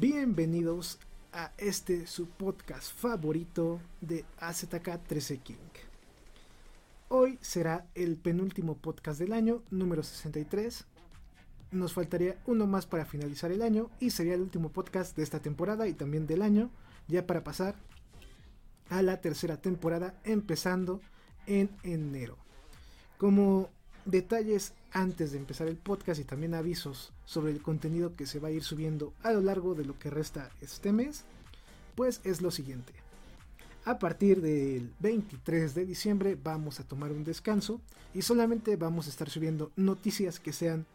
Bienvenidos a este su podcast favorito de AZK 13 King. Hoy será el penúltimo podcast del año, número 63. Nos faltaría uno más para finalizar el año y sería el último podcast de esta temporada y también del año, ya para pasar a la tercera temporada empezando en enero. Como detalles antes de empezar el podcast y también avisos sobre el contenido que se va a ir subiendo a lo largo de lo que resta este mes, pues es lo siguiente. A partir del 23 de diciembre vamos a tomar un descanso y solamente vamos a estar subiendo noticias que sean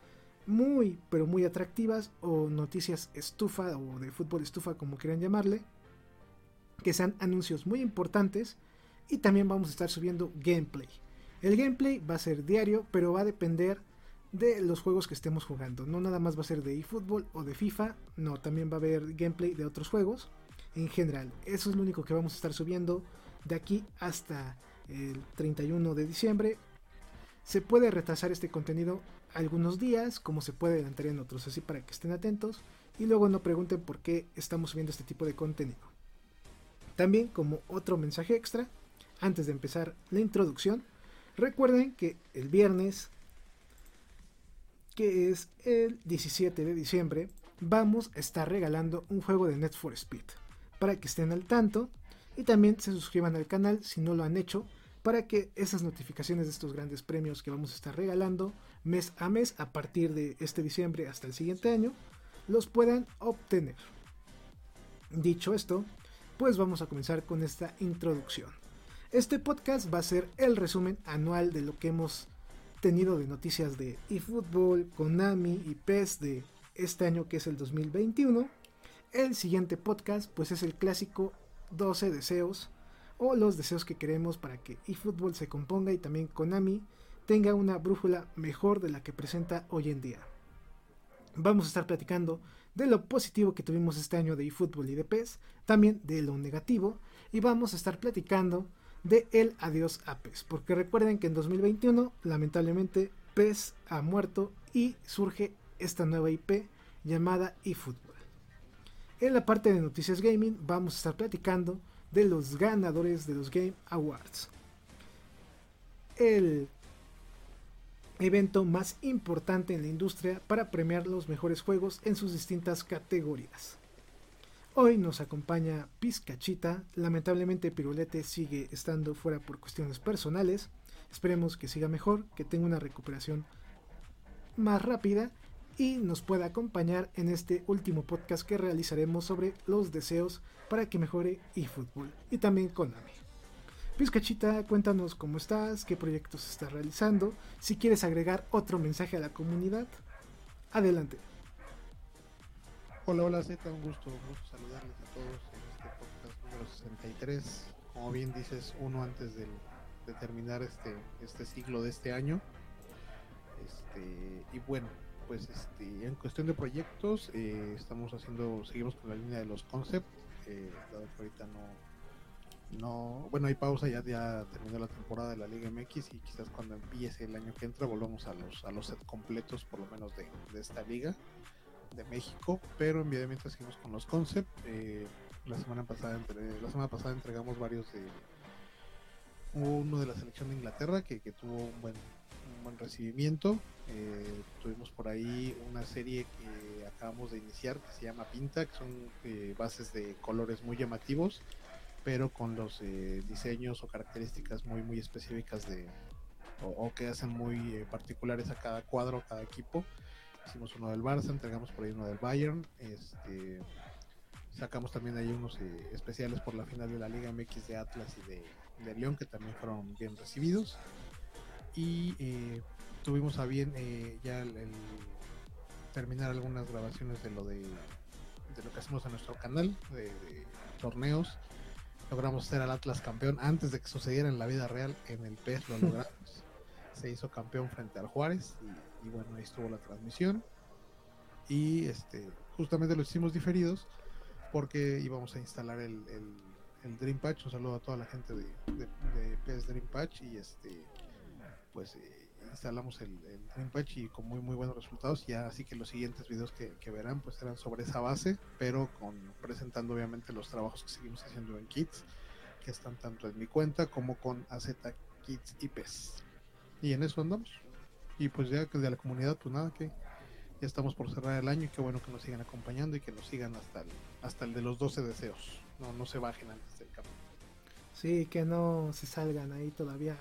muy pero muy atractivas o noticias estufa o de fútbol estufa como quieran llamarle, que sean anuncios muy importantes y también vamos a estar subiendo gameplay el gameplay va a ser diario, pero va a depender de los juegos que estemos jugando. No nada más va a ser de eFootball o de FIFA, no, también va a haber gameplay de otros juegos en general. Eso es lo único que vamos a estar subiendo de aquí hasta el 31 de diciembre. Se puede retrasar este contenido algunos días, como se puede adelantar en otros, así para que estén atentos y luego no pregunten por qué estamos subiendo este tipo de contenido. También como otro mensaje extra, antes de empezar la introducción, Recuerden que el viernes, que es el 17 de diciembre, vamos a estar regalando un juego de Net for Speed. Para que estén al tanto y también se suscriban al canal si no lo han hecho para que esas notificaciones de estos grandes premios que vamos a estar regalando mes a mes a partir de este diciembre hasta el siguiente año los puedan obtener. Dicho esto, pues vamos a comenzar con esta introducción. Este podcast va a ser el resumen anual de lo que hemos tenido de noticias de eFootball, Konami y PES de este año que es el 2021. El siguiente podcast pues es el clásico 12 deseos o los deseos que queremos para que eFootball se componga y también Konami tenga una brújula mejor de la que presenta hoy en día. Vamos a estar platicando de lo positivo que tuvimos este año de eFootball y de PES, también de lo negativo y vamos a estar platicando de el adiós a PES. Porque recuerden que en 2021 lamentablemente PES ha muerto y surge esta nueva IP llamada eFootball. En la parte de noticias gaming vamos a estar platicando de los ganadores de los Game Awards. El evento más importante en la industria para premiar los mejores juegos en sus distintas categorías. Hoy nos acompaña Pizcachita. Lamentablemente Pirulete sigue estando fuera por cuestiones personales. Esperemos que siga mejor, que tenga una recuperación más rápida y nos pueda acompañar en este último podcast que realizaremos sobre los deseos para que mejore eFootball y también Konami. Pizcachita, cuéntanos cómo estás, qué proyectos estás realizando, si quieres agregar otro mensaje a la comunidad, adelante. Hola, hola Z, un gusto, un gusto saludarles a todos en este podcast número 63. Como bien dices, uno antes de terminar este, este ciclo de este año. Este, y bueno, pues este, en cuestión de proyectos, eh, estamos haciendo, seguimos con la línea de los concepts, eh, dado que ahorita no, no, bueno, hay pausa, ya, ya terminó la temporada de la Liga MX y quizás cuando empiece el año que entra volvamos a los, a los set completos, por lo menos de, de esta liga de México, pero en mientras seguimos con los concepts. Eh, la semana pasada la semana pasada entregamos varios de uno de la selección de Inglaterra que, tuvo un buen, buen recibimiento. Eh, tuvimos por ahí una serie que acabamos de iniciar que se llama Pinta, que son eh, bases de colores muy llamativos, pero con los diseños o características muy muy específicas de o, que hacen muy particulares a cada cuadro, cada equipo. Hicimos uno del Barça, entregamos por ahí uno del Bayern. Este, sacamos también ahí unos eh, especiales por la final de la Liga MX de Atlas y de, León, que también fueron bien recibidos. Y eh, tuvimos a bien eh, ya el, terminar algunas grabaciones de lo de, de, lo que hacemos en nuestro canal de, torneos. Logramos ser al Atlas campeón antes de que sucediera en la vida real. En el PES lo logramos. Se hizo campeón frente al Juárez y, bueno, ahí estuvo la transmisión. Y este justamente lo hicimos diferidos porque íbamos a instalar el, el, Dream Patch. Un saludo a toda la gente de, de, de PES Dream Patch y este pues eh, instalamos el, el Patch y con muy muy buenos resultados. Ya así que los siguientes videos que, verán pues eran sobre esa base, pero con presentando obviamente los trabajos que seguimos haciendo en Kits, que están tanto en mi cuenta como con AZ Kits y PES. Y en eso andamos. Y pues ya de la comunidad, pues nada, que ya estamos por cerrar el año y qué bueno que nos sigan acompañando y que nos sigan hasta el, hasta el de los 12 deseos. No, no se bajen antes del camino. Sí, que no se salgan ahí todavía.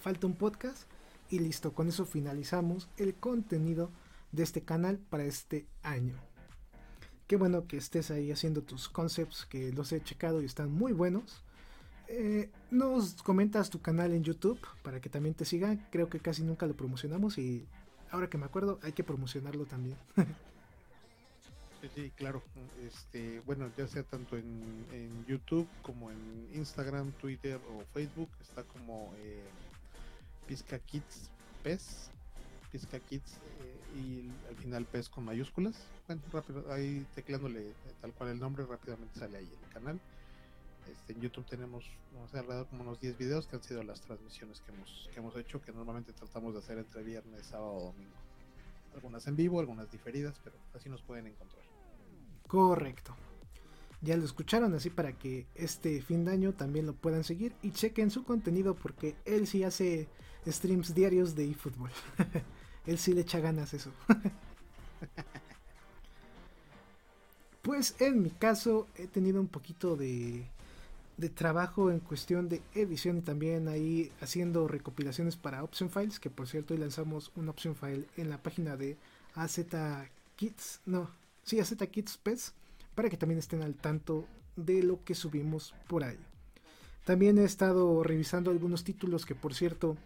Falta un podcast y listo, con eso finalizamos el contenido de este canal para este año. Qué bueno que estés ahí haciendo tus concepts, que los he checado y están muy buenos. Eh, nos comentas tu canal en YouTube para que también te sigan. Creo que casi nunca lo promocionamos y ahora que me acuerdo hay que promocionarlo también. sí, claro. Este, bueno, ya sea tanto en, YouTube como en Instagram, Twitter o Facebook, está como eh, Pizca Kids PES, Pizca Kids eh, y al final PES con mayúsculas. Bueno, ahí tecleándole tal cual el nombre, rápidamente sale ahí el canal. Este, en YouTube tenemos no sé, alrededor como unos 10 videos que han sido las transmisiones que hemos, que hemos hecho, que normalmente tratamos de hacer entre viernes, sábado o domingo. Algunas en vivo, algunas diferidas, pero así nos pueden encontrar. Correcto. Ya lo escucharon así para que este fin de año también lo puedan seguir y chequen su contenido porque él sí hace streams diarios de eFootball. Él sí le echa ganas eso. pues en mi caso he tenido un poquito de, de trabajo en cuestión de edición y también ahí haciendo recopilaciones para Option Files, que por cierto hoy lanzamos un Option File en la página de AZ Kids, no, sí, AZ Kids PES, para que también estén al tanto de lo que subimos por ahí. También he estado revisando algunos títulos que por cierto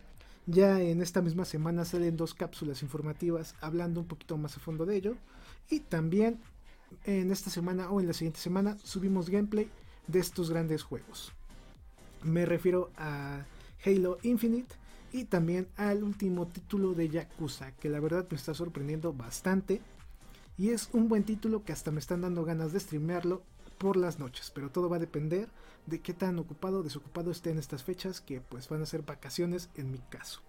ya en esta misma semana salen dos cápsulas informativas hablando un poquito más a fondo de ello. Y también en esta semana o en la siguiente semana subimos gameplay de estos grandes juegos. Me refiero a Halo Infinite y también al último título de Yakuza, que la verdad me está sorprendiendo bastante. Y es un buen título que hasta me están dando ganas de streamearlo por las noches, pero todo va a depender de qué tan ocupado o desocupado esté en estas fechas, que pues van a ser vacaciones en mi caso.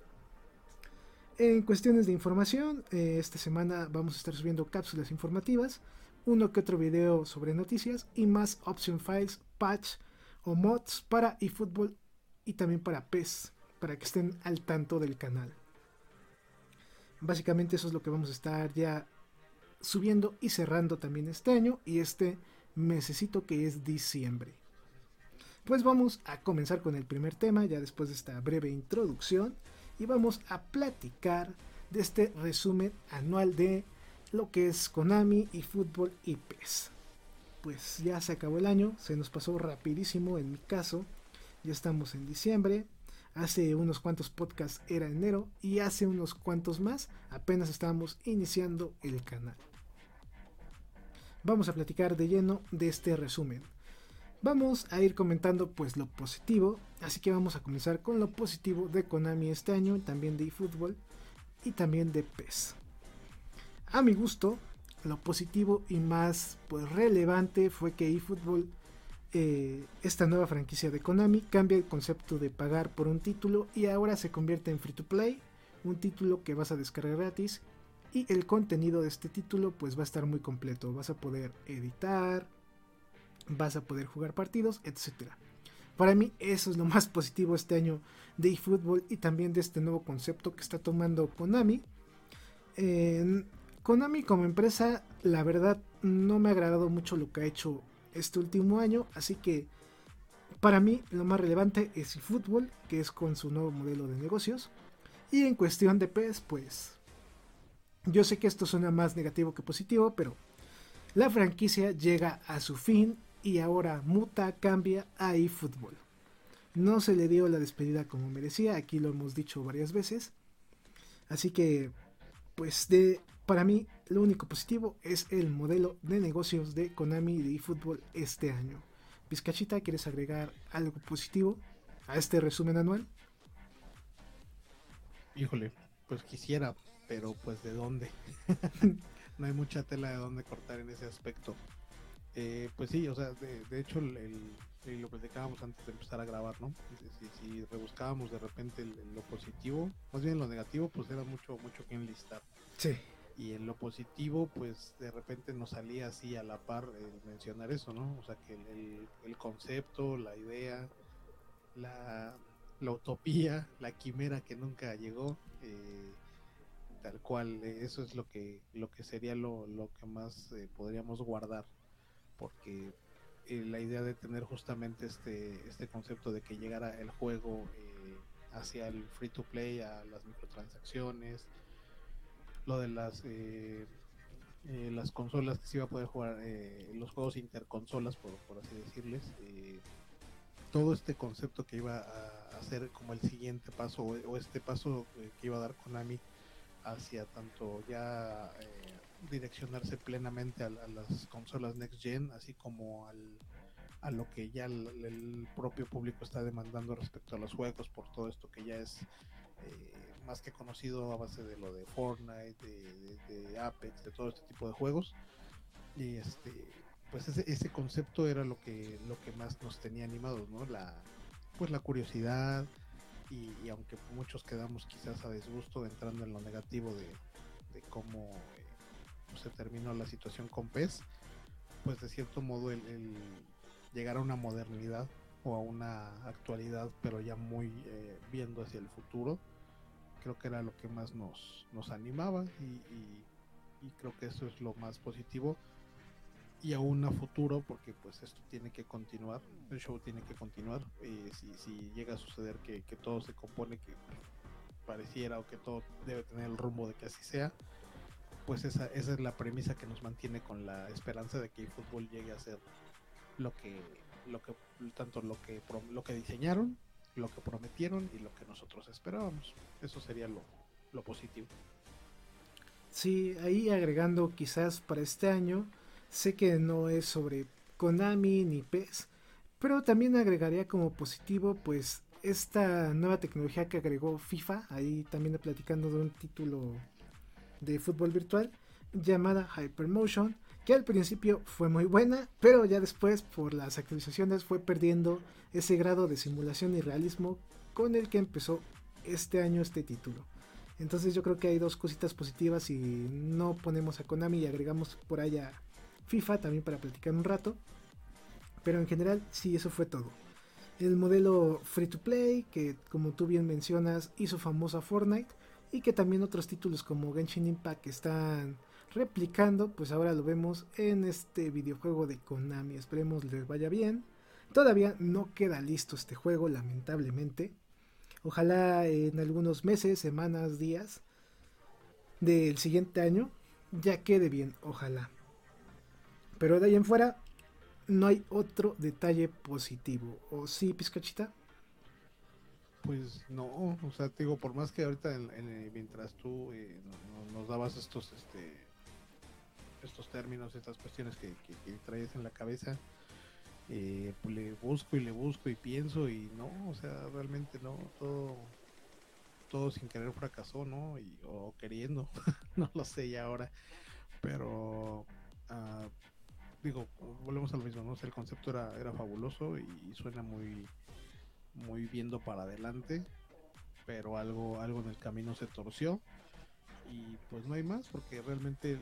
En cuestiones de información, eh, esta semana vamos a estar subiendo cápsulas informativas, uno que otro video sobre noticias y más option files, patch o mods para eFootball y también para PES, para que estén al tanto del canal. Básicamente eso es lo que vamos a estar ya subiendo y cerrando también este año y este mesecito que es diciembre. Pues vamos a comenzar con el primer tema, ya después de esta breve introducción, y vamos a platicar de este resumen anual de lo que es Konami y fútbol y PES. Pues ya se acabó el año, se nos pasó rapidísimo en mi caso, ya estamos en diciembre, hace unos cuantos podcasts era enero y hace unos cuantos más apenas estábamos iniciando el canal. Vamos a platicar de lleno de este resumen. Vamos a ir comentando pues lo positivo, así que vamos a comenzar con lo positivo de Konami este año, también de eFootball y también de PES. A mi gusto, lo positivo y más pues relevante fue que eFootball, eh, esta nueva franquicia de Konami, cambia el concepto de pagar por un título y ahora se convierte en free to play, un título que vas a descargar gratis y el contenido de este título pues va a estar muy completo, vas a poder editar, vas a poder jugar partidos, etc. Para mí eso es lo más positivo este año de eFootball y también de este nuevo concepto que está tomando Konami. Konami como empresa, la verdad no me ha agradado mucho lo que ha hecho este último año, así que para mí lo más relevante es eFootball, que es con su nuevo modelo de negocios. Y en cuestión de PES, pues yo sé que esto suena más negativo que positivo, pero la franquicia llega a su fin y ahora muta, cambia a eFootball. No se le dio la despedida como merecía, aquí lo hemos dicho varias veces. Así que, pues de, para mí lo único positivo es el modelo de negocios de Konami de eFootball este año. Vizcachita, ¿quieres agregar algo positivo a este resumen anual? Híjole, pues quisiera, pero pues de dónde. no hay mucha tela de dónde cortar en ese aspecto. Eh, pues sí, o sea, de, hecho el, lo platicábamos antes de empezar a grabar, ¿no? Si, rebuscábamos de repente lo positivo, más bien lo negativo, pues era mucho, mucho que enlistar. Sí. Y en lo positivo, pues de repente nos salía así a la par mencionar eso, ¿no? O sea, que el, concepto, la idea, la, utopía, la quimera que nunca llegó, eh, tal cual, eso es lo que, lo que sería lo, que más eh, podríamos guardar porque eh, la idea de tener justamente este, este concepto de que llegara el juego eh, hacia el free to play, a las microtransacciones, lo de las eh, las consolas que se iba a poder jugar, los juegos interconsolas, por, por así decirles, todo este concepto que iba a hacer como el siguiente paso o, este paso que iba a dar Konami hacia tanto ya direccionarse plenamente a, las consolas next gen, así como al, a lo que ya el, propio público está demandando respecto a los juegos, por todo esto que ya es eh, más que conocido a base de lo de Fortnite, de, Apex, de todo este tipo de juegos. Y este, pues ese, ese concepto era lo que, lo que más nos tenía animados, ¿no? La, pues la curiosidad, y, aunque muchos quedamos quizás a disgusto entrando en lo negativo de, cómo se terminó la situación con PES, pues de cierto modo el, llegar a una modernidad o a una actualidad, pero ya muy eh, viendo hacia el futuro, creo que era lo que más nos, nos animaba y, creo que eso es lo más positivo. Y aún a futuro porque pues esto tiene que continuar el show tiene que continuar y si, si llega a suceder que, que, todo se compone que pareciera o que todo debe tener el rumbo de que así sea pues esa, esa es la premisa que nos mantiene con la esperanza de que el fútbol llegue a ser lo que, lo que tanto lo que lo que diseñaron, lo que prometieron y lo que nosotros esperábamos. Eso sería lo, lo positivo. Sí, ahí agregando quizás para este año, sé que no es sobre Konami ni PES, pero también agregaría como positivo pues esta nueva tecnología que agregó FIFA, ahí también platicando de un título de fútbol virtual llamada Hypermotion, que al principio fue muy buena, pero ya después por las actualizaciones fue perdiendo ese grado de simulación y realismo con el que empezó este año este título. Entonces yo creo que hay dos cositas positivas y no ponemos a Konami y agregamos por allá FIFA también para platicar un rato. Pero en general sí, eso fue todo. El modelo free to play, que como tú bien mencionas, hizo famosa Fortnite y que también otros títulos como Genshin Impact están replicando, pues ahora lo vemos en este videojuego de Konami. Esperemos les vaya bien. Todavía no queda listo este juego, lamentablemente. Ojalá en algunos meses, semanas, días del siguiente año ya quede bien, ojalá. Pero de ahí en fuera no hay otro detalle positivo. ¿O sí, Pizcachita? Pues no, o sea, te digo, por más que ahorita mientras tú eh, nos dabas estos este estos términos, estas cuestiones que, traes en la cabeza, eh, pues le busco y le busco y pienso y no, o sea, realmente no, todo todo sin querer fracasó, ¿no? Y, o queriendo, no lo sé ya ahora, pero uh, digo, volvemos a lo mismo, ¿no? el concepto era, era fabuloso y suena muy muy viendo para adelante, pero algo, algo en el camino se torció y pues no hay más porque realmente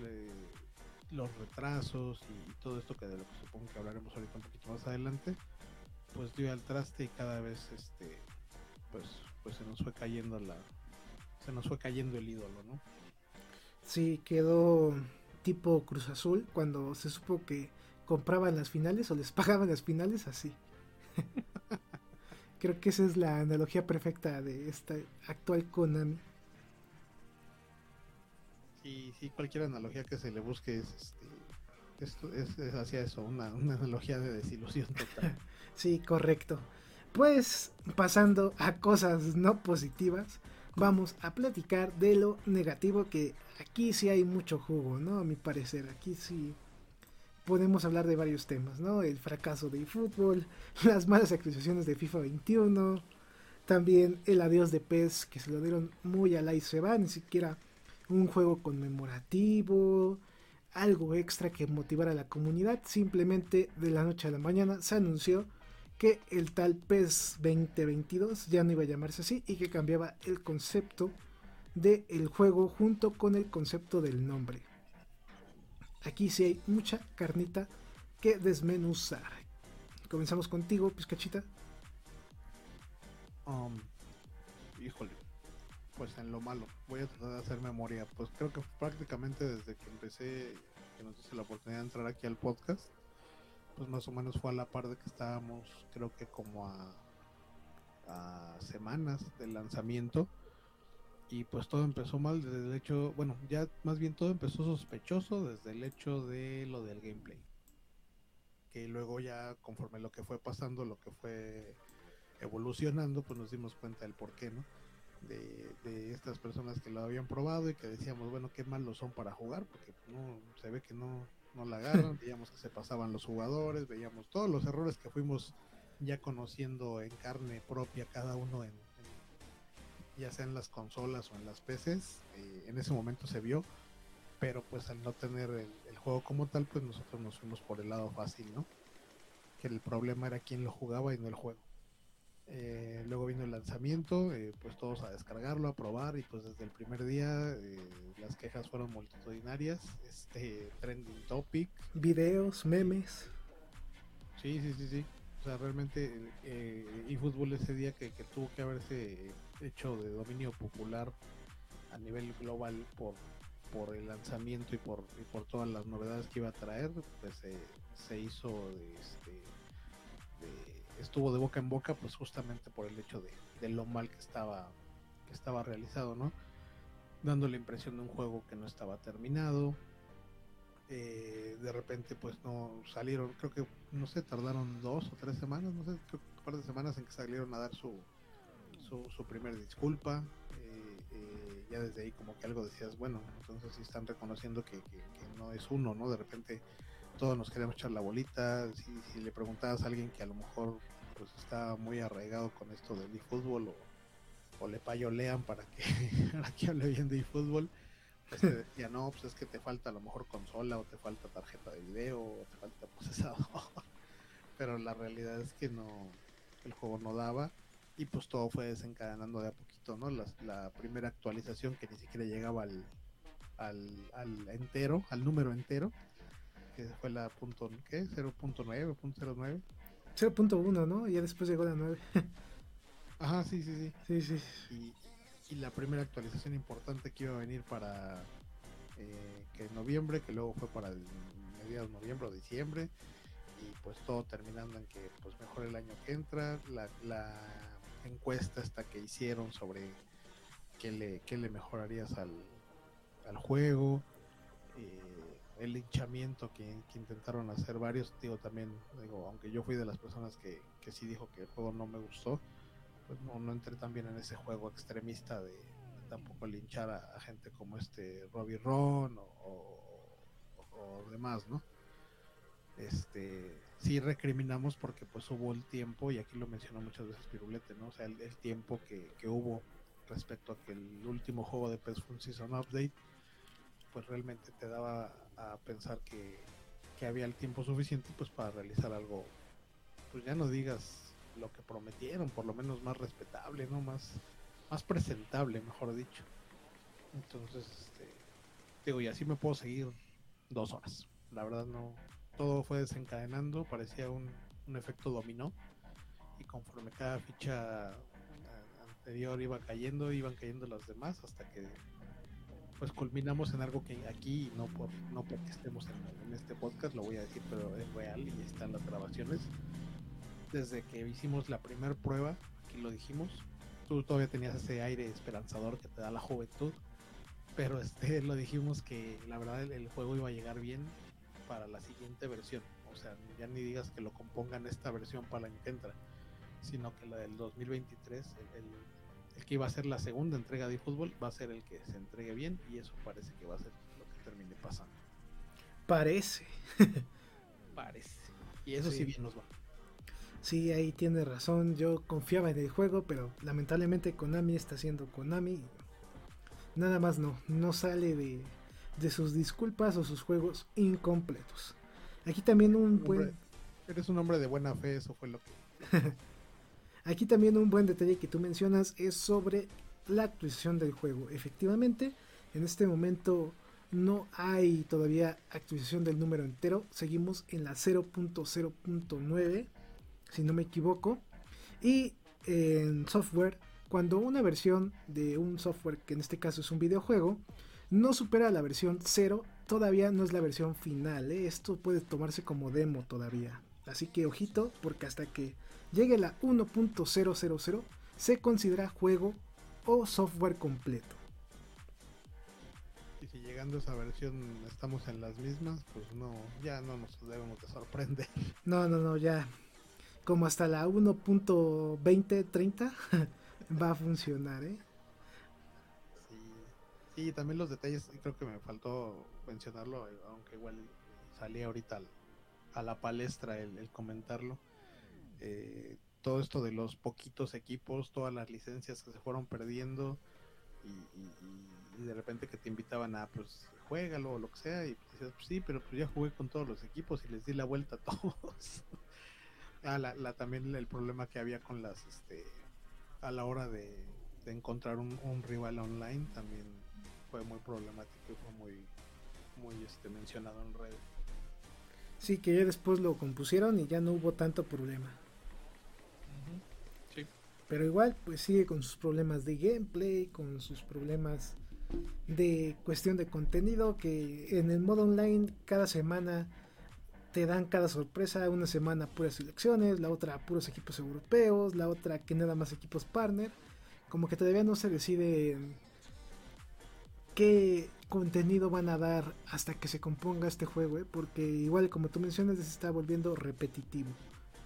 los retrasos y, todo esto que de lo que supongo que hablaremos ahorita un poquito más adelante, pues dio al traste y cada vez este pues pues se nos fue cayendo la se nos fue cayendo el ídolo, ¿no? Sí, quedó tipo Cruz Azul cuando se supo que compraban las finales o les pagaban las finales así. Creo que esa es la analogía perfecta de esta actual Konami. Sí, sí, cualquier analogía que se le busque es, este, es, hacia eso, una, analogía de desilusión total. sí, correcto. Pues pasando a cosas no positivas, vamos a platicar de lo negativo que aquí sí hay mucho jugo, ¿no? A mi parecer, aquí sí podemos hablar de varios temas, ¿no? El fracaso del fútbol, las malas actualizaciones de FIFA 21, también el adiós de PES que se lo dieron muy a la y se va, ni siquiera un juego conmemorativo, algo extra que motivara a la comunidad, simplemente de la noche a la mañana se anunció que el tal PES 2022 ya no iba a llamarse así y que cambiaba el concepto del el juego junto con el concepto del nombre. Aquí sí hay mucha carnita que desmenuzar. Comenzamos contigo, Pizcachita. Um, híjole, pues en lo malo, voy a tratar de hacer memoria. Pues creo que prácticamente desde que empecé, que nos hice la oportunidad de entrar aquí al podcast, pues más o menos fue a la par de que estábamos, creo que como a, semanas del lanzamiento. Y pues todo empezó mal desde el hecho, bueno, ya más bien todo empezó sospechoso desde el hecho de lo del gameplay. Que luego ya conforme lo que fue pasando, lo que fue evolucionando, pues nos dimos cuenta del por qué, ¿no? De, de, estas personas que lo habían probado y que decíamos, bueno, qué malos son para jugar, porque no se ve que no, no la agarran, veíamos que se pasaban los jugadores, veíamos todos los errores que fuimos ya conociendo en carne propia cada uno en, en ya sea en las consolas o en las PCs, eh, en ese momento se vio, pero pues al no tener el, el, juego como tal, pues nosotros nos fuimos por el lado fácil, ¿no? Que el problema era quién lo jugaba y no el juego. Eh, luego vino el lanzamiento, eh, pues todos a descargarlo, a probar y pues desde el primer día eh, las quejas fueron multitudinarias, este trending topic, videos, memes. Sí, sí, sí, sí. O sea, realmente eFootball ese día que, que, tuvo que haberse hecho de dominio popular a nivel global por, por el lanzamiento y por, y por todas las novedades que iba a traer, pues se hizo de, este, de estuvo de boca en boca pues justamente por el hecho de, de, lo mal que estaba que estaba realizado no dando la impresión de un juego que no estaba terminado. Eh, de repente pues no salieron creo que no sé tardaron dos o tres semanas no sé creo un par de semanas en que salieron a dar su su, primer disculpa. Eh, eh, ya desde ahí como que algo decías bueno entonces sí están reconociendo que no es uno no de repente todos nos queremos echar la bolita. Si, si, le preguntabas a alguien que a lo mejor pues está muy arraigado con esto del eFootball o, o le payolean para que, para que hable bien de eFootball, pues te decía, no, pues es que te falta a lo mejor consola o te falta tarjeta de video o te falta procesador. Pero la realidad es que no, el juego no daba y pues todo fue desencadenando de a poquito, ¿no? La, la primera actualización que ni siquiera llegaba al, al, al entero, al número entero, que fue la punto, ¿qué? 0.9, punto 09. 0.1, ¿no? Y ya después llegó la 9. Ajá, sí, sí, sí. Sí, sí. Y, y, la primera actualización importante que iba a venir para eh, que en noviembre, que luego fue para el mediados de noviembre o diciembre. Y pues todo terminando en que pues mejor el año que entra. La, la encuesta esta que hicieron sobre qué le, qué le mejorarías al, al juego. Eh, el linchamiento que, intentaron hacer varios, digo también, digo, aunque yo fui de las personas que, que sí dijo que el juego no me gustó, pues no, no entré también en ese juego extremista de, tampoco linchar a, gente como este Robbie Ron o, o, demás, ¿no? Este, sí recriminamos porque pues hubo el tiempo, y aquí lo mencionó muchas veces Pirulete, ¿no? O sea, el, tiempo que, que hubo respecto a que el último juego de PES fue Season Update, pues realmente te daba a pensar que, que, había el tiempo suficiente pues para realizar algo, pues ya no digas lo que prometieron, por lo menos más respetable, ¿no? Más, más presentable, mejor dicho. Entonces, este, digo, y así me puedo seguir dos horas. La verdad no, todo fue desencadenando, parecía un, un efecto dominó. Y conforme cada ficha anterior iba cayendo, iban cayendo las demás hasta que pues culminamos en algo que aquí, no por no porque estemos en, en, este podcast, lo voy a decir, pero es real y están las grabaciones. Desde que hicimos la primera prueba, aquí lo dijimos, tú todavía tenías ese aire esperanzador que te da la juventud, pero este lo dijimos que la verdad el, el juego iba a llegar bien para la siguiente versión. O sea, ya ni digas que lo compongan esta versión para la entra, sino que la del 2023, el, el el que iba a ser la segunda entrega de fútbol va a ser el que se entregue bien y eso parece que va a ser lo que termine pasando. Parece. parece. Y eso sí. bien nos va. Sí, ahí tiene razón. Yo confiaba en el juego, pero lamentablemente Konami está haciendo Konami. Nada más no, no sale de, de sus disculpas o sus juegos incompletos. Aquí también un buen... Eres un hombre de buena fe, eso fue lo que... Aquí también un buen detalle que tú mencionas es sobre la actualización del juego. Efectivamente, en este momento no hay todavía actualización del número entero. Seguimos en la 0.0.9, si no me equivoco. Y en software, cuando una versión de un software, que en este caso es un videojuego, no supera la versión 0, todavía no es la versión final. ¿eh? Esto puede tomarse como demo todavía. Así que ojito, porque hasta que llegue la 1.000 se considera juego o software completo. Y si llegando a esa versión estamos en las mismas, pues no, ya no nos debemos de sorprender. No, no, no, ya. Como hasta la 1.2030 va a funcionar, ¿eh? Sí. también los detalles, creo que me faltó mencionarlo, aunque igual salí ahorita a la palestra el comentarlo eh, todo esto de los poquitos equipos, todas las licencias que se fueron perdiendo y, de repente que te invitaban a pues juégalo o lo que sea y decías pues, sí, pero pues ya jugué con todos los equipos y les di la vuelta a todos. ah, la, también el problema que había con las este a la hora de, encontrar un, rival online también fue muy problemático y fue muy muy este mencionado en redes. Sí, que ya después lo compusieron y ya no hubo tanto problema. Pero igual, pues sigue con sus problemas de gameplay, con sus problemas de cuestión de contenido, que en el modo online cada semana te dan cada sorpresa, una semana puras selecciones, la otra puros equipos europeos, la otra que nada más equipos partner, como que todavía no se decide qué contenido van a dar hasta que se componga este juego, ¿eh? porque igual como tú mencionas se está volviendo repetitivo.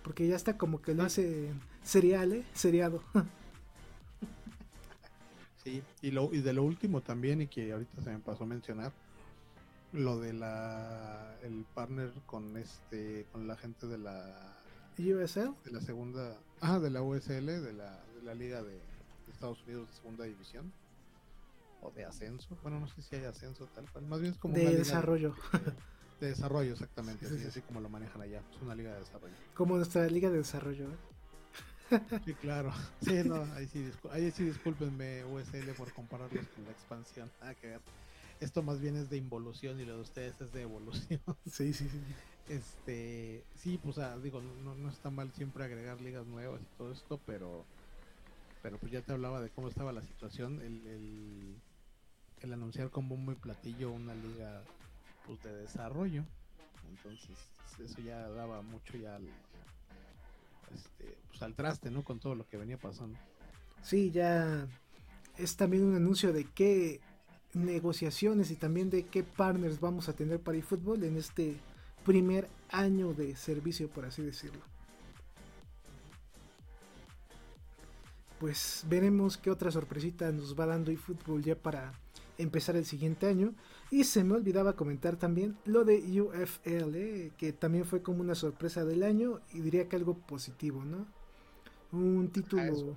Porque ya está como que lo hace serial, ¿eh? Seriado. sí, y, lo, y de lo último también, y que ahorita se me pasó a mencionar, lo de la el partner con este con la gente de la USL de la segunda ah de la USL de la, de la liga de, Estados Unidos de segunda división o de ascenso bueno no sé si hay ascenso tal cual más bien es como de desarrollo De desarrollo, exactamente, así, como lo manejan allá. Es una liga de desarrollo. Como nuestra liga de desarrollo. ¿eh? Sí, claro. Sí, no, ahí sí, ahí sí discúlpenme USL por compararlos con la expansión. Ah, que esto más bien es de involución y lo de ustedes es de evolución. Sí, sí, sí. Este, sí, pues digo, no, no está mal siempre agregar ligas nuevas y todo esto, pero pero pues ya te hablaba de cómo estaba la situación, el, el, el anunciar como muy platillo una liga pues, de desarrollo. Entonces, eso ya daba mucho ya al, este, pues, al traste, ¿no? Con todo lo que venía pasando. Sí, ya es también un anuncio de qué negociaciones y también de qué partners vamos a tener para fútbol en este primer año de servicio, por así decirlo. Pues veremos qué otra sorpresita nos va dando eFootball ya para empezar el siguiente año. Y se me olvidaba comentar también lo de UFL, eh, que también fue como una sorpresa del año y diría que algo positivo, ¿no? Un título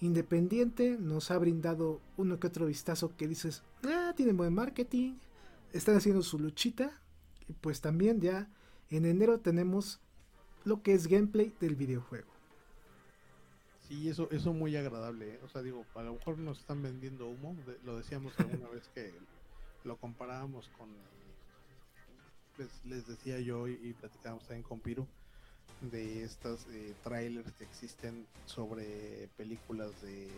independiente nos ha brindado uno que otro vistazo que dices, ah, tienen buen marketing, están haciendo su luchita. Y pues también ya en enero tenemos lo que es gameplay del videojuego. Sí, eso, eso muy agradable. ¿eh? O sea, digo, a lo mejor nos están vendiendo humo. lo decíamos alguna vez que lo comparábamos con. Les, decía yo y, platicábamos también con Piru de estas eh, trailers que existen sobre películas de,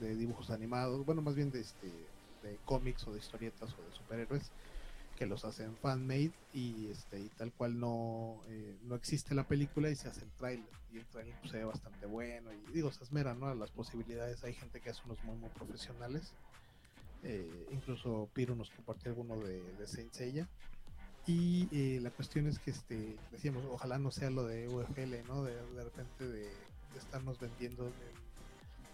de, dibujos animados. Bueno, más bien de, este, de cómics o de historietas o de superhéroes que los hacen fan-made y este y tal cual no, eh, no existe la película y se hace el trailer y el trailer pues, se ve bastante bueno y digo se esmera ¿no? las posibilidades. Hay gente que hace unos muy muy profesionales. Eh, incluso Piro nos compartió alguno de, de Saint y eh, la cuestión es que este decíamos ojalá no sea lo de UFL no de, de repente de, estarnos vendiendo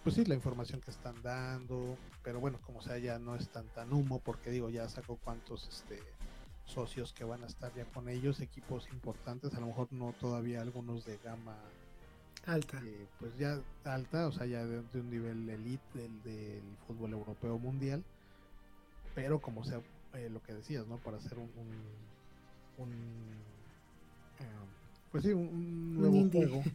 pues sí, la información que están dando, pero bueno, como sea, ya no es tan tan humo, porque digo, ya sacó cuántos este socios que van a estar ya con ellos, equipos importantes, a lo mejor no todavía algunos de gama alta, eh, pues ya alta, o sea, ya de, un nivel elite del, del, fútbol europeo mundial, pero como sea eh, lo que decías, ¿no? Para hacer un, un, eh, pues sí, un, nuevo juego.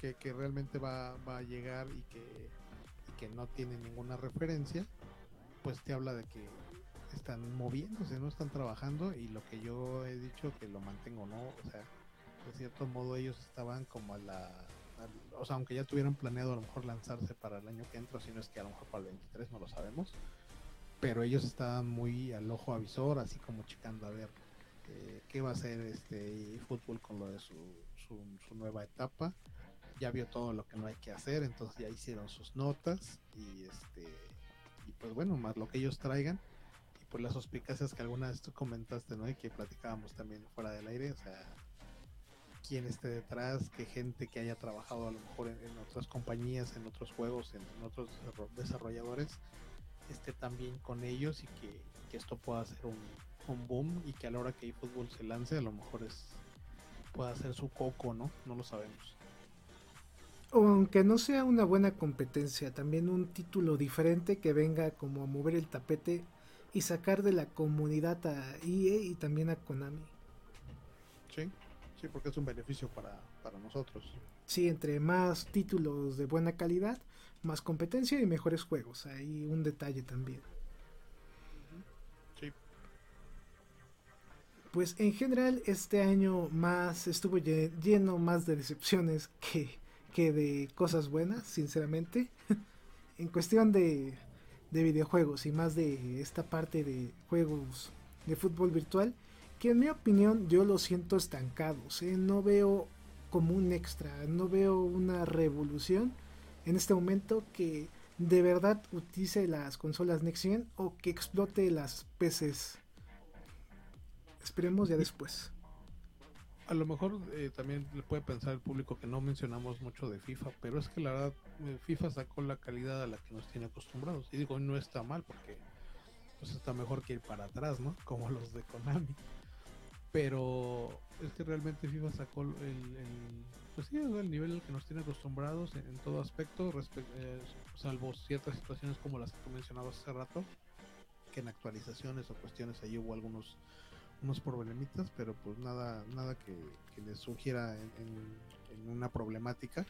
Que, que, realmente va, va, a llegar y que, y que no tiene ninguna referencia, pues te habla de que están moviéndose, no están trabajando y lo que yo he dicho que lo mantengo, ¿no? O sea, de cierto modo ellos estaban como a la... o sea, aunque ya tuvieran planeado a lo mejor lanzarse para el año que entra, si no es que a lo mejor para el 23, no lo sabemos, pero ellos estaban muy al ojo avisor, así como checando a ver eh, qué va a hacer este fútbol con lo de su, su, nueva etapa. Ya vio todo lo que no hay que hacer, entonces ya hicieron sus notas y este y pues bueno, más lo que ellos traigan pues las suspicacias que alguna vez tú comentaste, ¿no? Y que platicábamos también fuera del aire, o sea, quién esté detrás, qué gente que haya trabajado a lo mejor en, otras compañías, en otros juegos, en, otros desarrolladores, esté también con ellos y que, esto pueda ser un, un, boom y que a la hora que eFootball se lance a lo mejor es pueda ser su coco, ¿no? No lo sabemos. Aunque no sea una buena competencia, también un título diferente que venga como a mover el tapete y sacar de la comunidad a EA y también a Konami. Sí, sí, porque es un beneficio para, para nosotros. Sí, entre más títulos de buena calidad, más competencia y mejores juegos. Hay un detalle también. Sí. Pues en general este año más estuvo lleno más de decepciones que, que de cosas buenas, sinceramente. en cuestión de, de videojuegos y más de esta parte de juegos de fútbol virtual, que en mi opinión yo lo siento estancados. ¿eh? No veo como un extra, no veo una revolución en este momento que de verdad utilice las consolas Next Gen o que explote las PCs. Esperemos ya después. A lo mejor eh, también le puede pensar el público que no mencionamos mucho de FIFA, pero es que la verdad eh, FIFA sacó la calidad a la que nos tiene acostumbrados. Y digo, no está mal porque pues está mejor que ir para atrás, ¿no? Como los de Konami. Pero es que realmente FIFA sacó el, pues sí, el nivel al que nos tiene acostumbrados en, todo aspecto, eh, salvo ciertas situaciones como las que tú mencionabas hace rato, que en actualizaciones o cuestiones ahí hubo algunos unos problemitas, pero pues nada nada que, que les sugiera en, una problemática.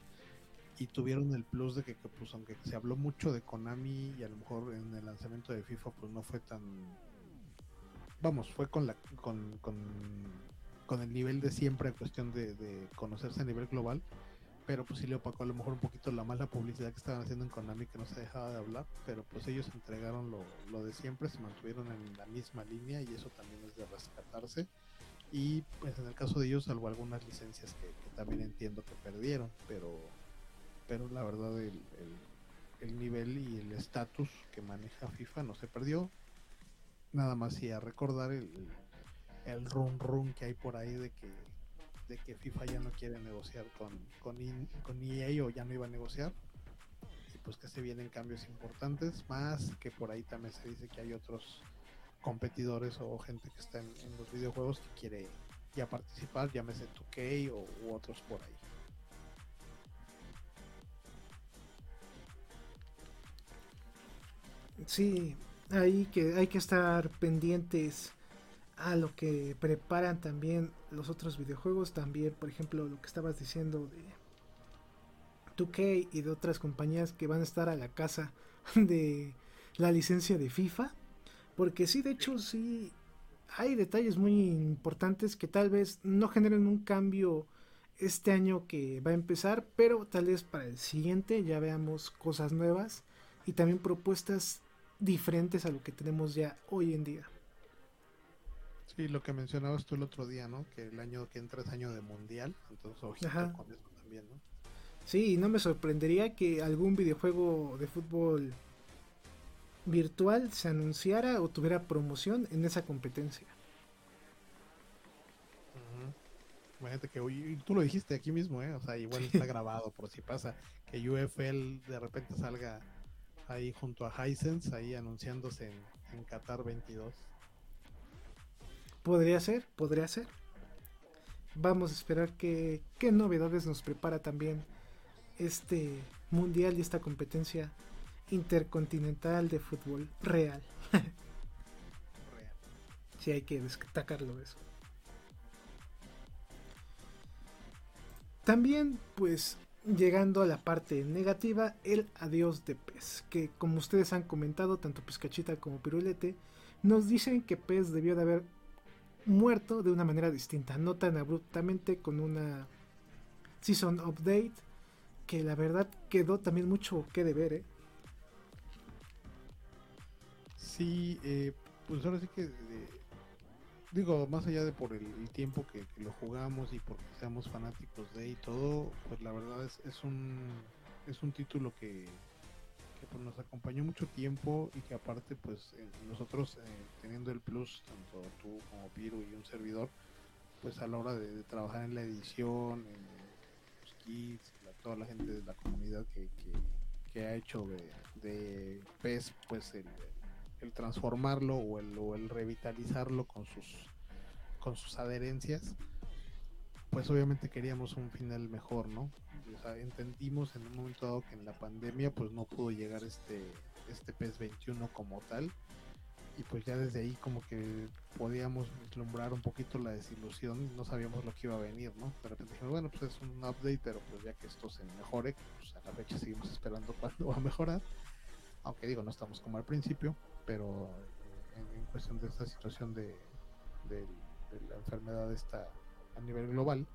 Y tuvieron el plus de que, pues aunque se habló mucho de Konami y a lo mejor en el lanzamiento de FIFA pues no fue tan vamos fue con la con, con con el nivel de siempre en cuestión de, conocerse a nivel global, pero pues sí le opacó a lo mejor un poquito la mala publicidad que estaban haciendo en Konami que no se dejaba de hablar, pero pues ellos entregaron lo, de siempre, se mantuvieron en la misma línea y eso también es de rescatarse. Y pues en el caso de ellos, salvo algunas licencias que, también entiendo que perdieron, pero, pero la verdad el, el, nivel y el estatus que maneja FIFA no se perdió. Nada más y a recordar el, el run run que hay por ahí de que de que FIFA ya no quiere negociar con, con, con EA o ya no iba a negociar. Y pues que se vienen cambios importantes más que por ahí también se dice que hay otros competidores o gente que está en, los videojuegos que quiere ya participar llámese 2K o u otros por ahí. Sí hay que hay que estar pendientes a lo que preparan también los otros videojuegos, también por ejemplo lo que estabas diciendo de 2K y de otras compañías que van a estar a la casa de la licencia de FIFA, porque sí, de hecho sí hay detalles muy importantes que tal vez no generen un cambio este año que va a empezar, pero tal vez para el siguiente ya veamos cosas nuevas y también propuestas diferentes a lo que tenemos ya hoy en día. Sí, lo que mencionabas tú el otro día, ¿no? Que el año que entra es año de mundial, entonces ojito con eso también, ¿no? Sí, no me sorprendería que algún videojuego de fútbol virtual se anunciara o tuviera promoción en esa competencia. Imagínate que tú lo dijiste aquí mismo, ¿eh? O sea, igual está grabado por si pasa que UFL de repente salga ahí junto a Hisense, ahí anunciándose en, en Qatar 22. Podría ser, podría ser. Vamos a esperar que, qué novedades nos prepara también este mundial y esta competencia intercontinental de fútbol real. Sí, hay que destacarlo eso. También, pues, llegando a la parte negativa, el adiós de Pez, que como ustedes han comentado, tanto Pescachita como Pirulete, nos dicen que Pez debió de haber muerto de una manera distinta, no tan abruptamente con una season update, que la verdad quedó también mucho que deber, ¿eh? Sí, eh, pues ahora sí que eh, digo, más allá de por el, tiempo que, lo jugamos y porque seamos fanáticos de y todo, pues la verdad es, es un es un título que, pues nos acompañó mucho tiempo y que aparte pues eh, nosotros eh, teniendo el plus, tanto tú como Piru y un servidor, pues a la hora de, trabajar en la edición, en los kits, toda la gente de la comunidad que, que, ha hecho de, de PES, pues el, el transformarlo o el, o el revitalizarlo con sus con sus adherencias pues obviamente queríamos un final mejor no o sea, entendimos en un momento dado que en la pandemia pues no pudo llegar este este PES 21 como tal. Y pues ya desde ahí como que podíamos vislumbrar un poquito la desilusión no sabíamos lo que iba a venir no de repente dijimos bueno pues es un update pero pues ya que esto se mejore pues a la fecha seguimos esperando cuándo va a mejorar aunque digo no estamos como al principio pero en, cuestión de esta situación de, la enfermedad esta a nivel global,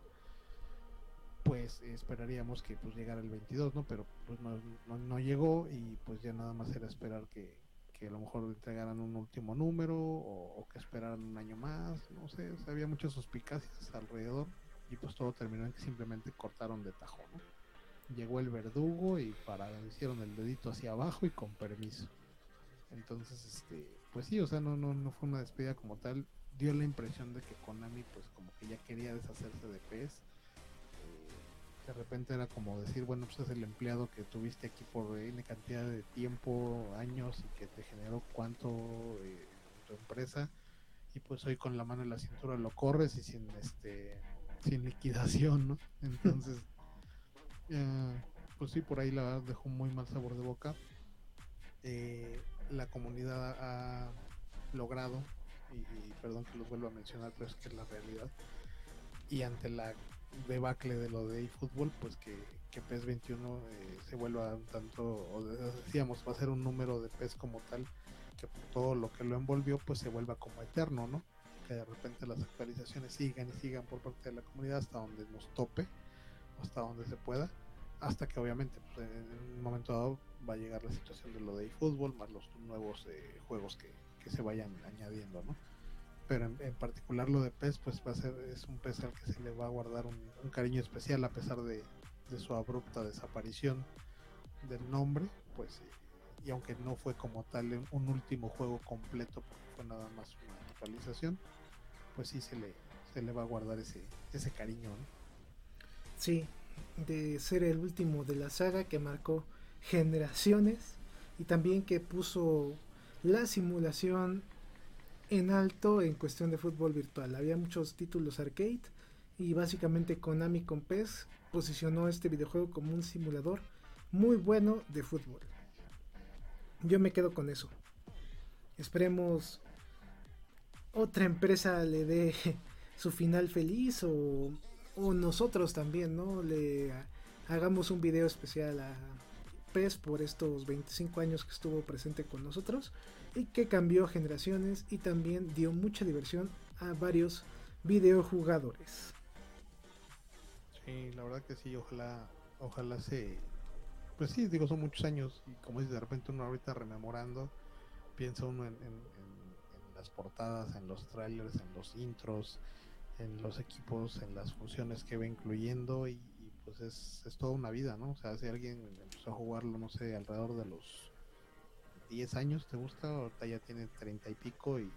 pues esperaríamos que pues llegara el 22, ¿no? Pero pues no, llegó y pues ya nada más era esperar que, a lo mejor entregaran un último número o, que esperaran un año más, no sé, había muchas suspicacias alrededor y pues todo terminó en que simplemente cortaron de tajo, ¿no? Llegó el verdugo y para hicieron el dedito hacia abajo y con permiso. Entonces, este, pues sí, o sea, no, no, no fue una despedida como tal. Dio la impresión de que Konami, pues como que ya quería deshacerse de PES. Eh, de repente era como decir, bueno, pues es el empleado que tuviste aquí por N cantidad de tiempo, años y que te generó cuánto eh, tu empresa. Y pues hoy con la mano en la cintura lo corres y sin este sin liquidación, ¿no? Entonces, eh, pues sí, por ahí la verdad dejó muy mal sabor de boca. Eh, la comunidad ha logrado, y, perdón que los vuelva a mencionar, pero es que es la realidad, y ante la debacle de lo de eFootball, pues que, que PES 21 eh, se vuelva un tanto, o decíamos, va a ser un número de PES como tal, que todo lo que lo envolvió, pues se vuelva como eterno, ¿no? Que de repente las actualizaciones sigan y sigan por parte de la comunidad hasta donde nos tope, hasta donde se pueda hasta que obviamente pues, en un momento dado va a llegar la situación de lo de eFootball más los nuevos eh, juegos que, se vayan añadiendo, ¿no? Pero en, particular lo de PES pues va a ser es un PES al que se le va a guardar un, cariño especial a pesar de, su abrupta desaparición del nombre, pues y aunque no fue como tal un último juego completo porque fue nada más una actualización, pues sí se le se le va a guardar ese ese cariño, ¿no? Sí, de ser el último de la saga que marcó generaciones y también que puso la simulación en alto en cuestión de fútbol virtual. Había muchos títulos arcade y básicamente Konami con PES posicionó este videojuego como un simulador muy bueno de fútbol. Yo me quedo con eso. Esperemos otra empresa le dé su final feliz o o nosotros también, ¿no? Le hagamos un video especial a PES por estos 25 años que estuvo presente con nosotros y que cambió generaciones y también dio mucha diversión a varios videojugadores. Sí, la verdad que sí, ojalá, ojalá se... Pues sí, digo, son muchos años y como dices, de repente uno ahorita rememorando, piensa uno en, en las portadas, en los trailers, en los intros, en los equipos, en las funciones que va incluyendo y, pues es, es, toda una vida, ¿no? O sea, si alguien empezó a jugarlo, no sé, alrededor de los 10 años, ¿te gusta? Ahorita ya tiene 30 y pico y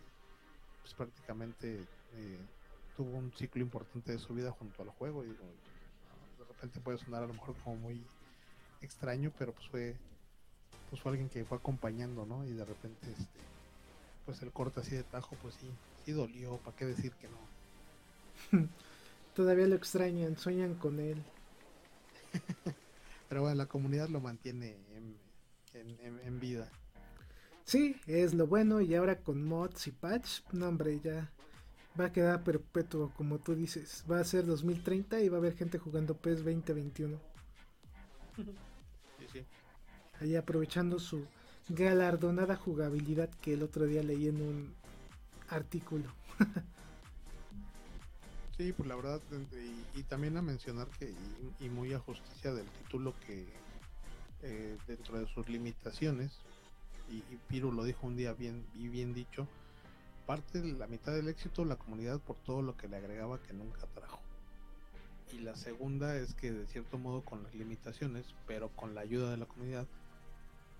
pues prácticamente eh, tuvo un ciclo importante de su vida junto al juego. Y de repente puede sonar a lo mejor como muy extraño, pero pues fue pues fue alguien que fue acompañando, ¿no? Y de repente este pues el corte así de tajo, pues sí, sí dolió, ¿para qué decir que no? Todavía lo extrañan, sueñan con él. Pero bueno, la comunidad lo mantiene en, vida. Sí, es lo bueno y ahora con mods y patch, no hombre, ya va a quedar perpetuo, como tú dices. Va a ser 2030 y va a haber gente jugando PES 2021. Sí, sí. Ahí aprovechando su galardonada jugabilidad que el otro día leí en un artículo. sí, pues la verdad, y, también a mencionar que, y, muy a justicia del título que eh, dentro de sus limitaciones, y, y Piru lo dijo un día bien y bien dicho, parte la mitad del éxito la comunidad por todo lo que le agregaba que nunca trajo. Y la segunda es que de cierto modo con las limitaciones, pero con la ayuda de la comunidad,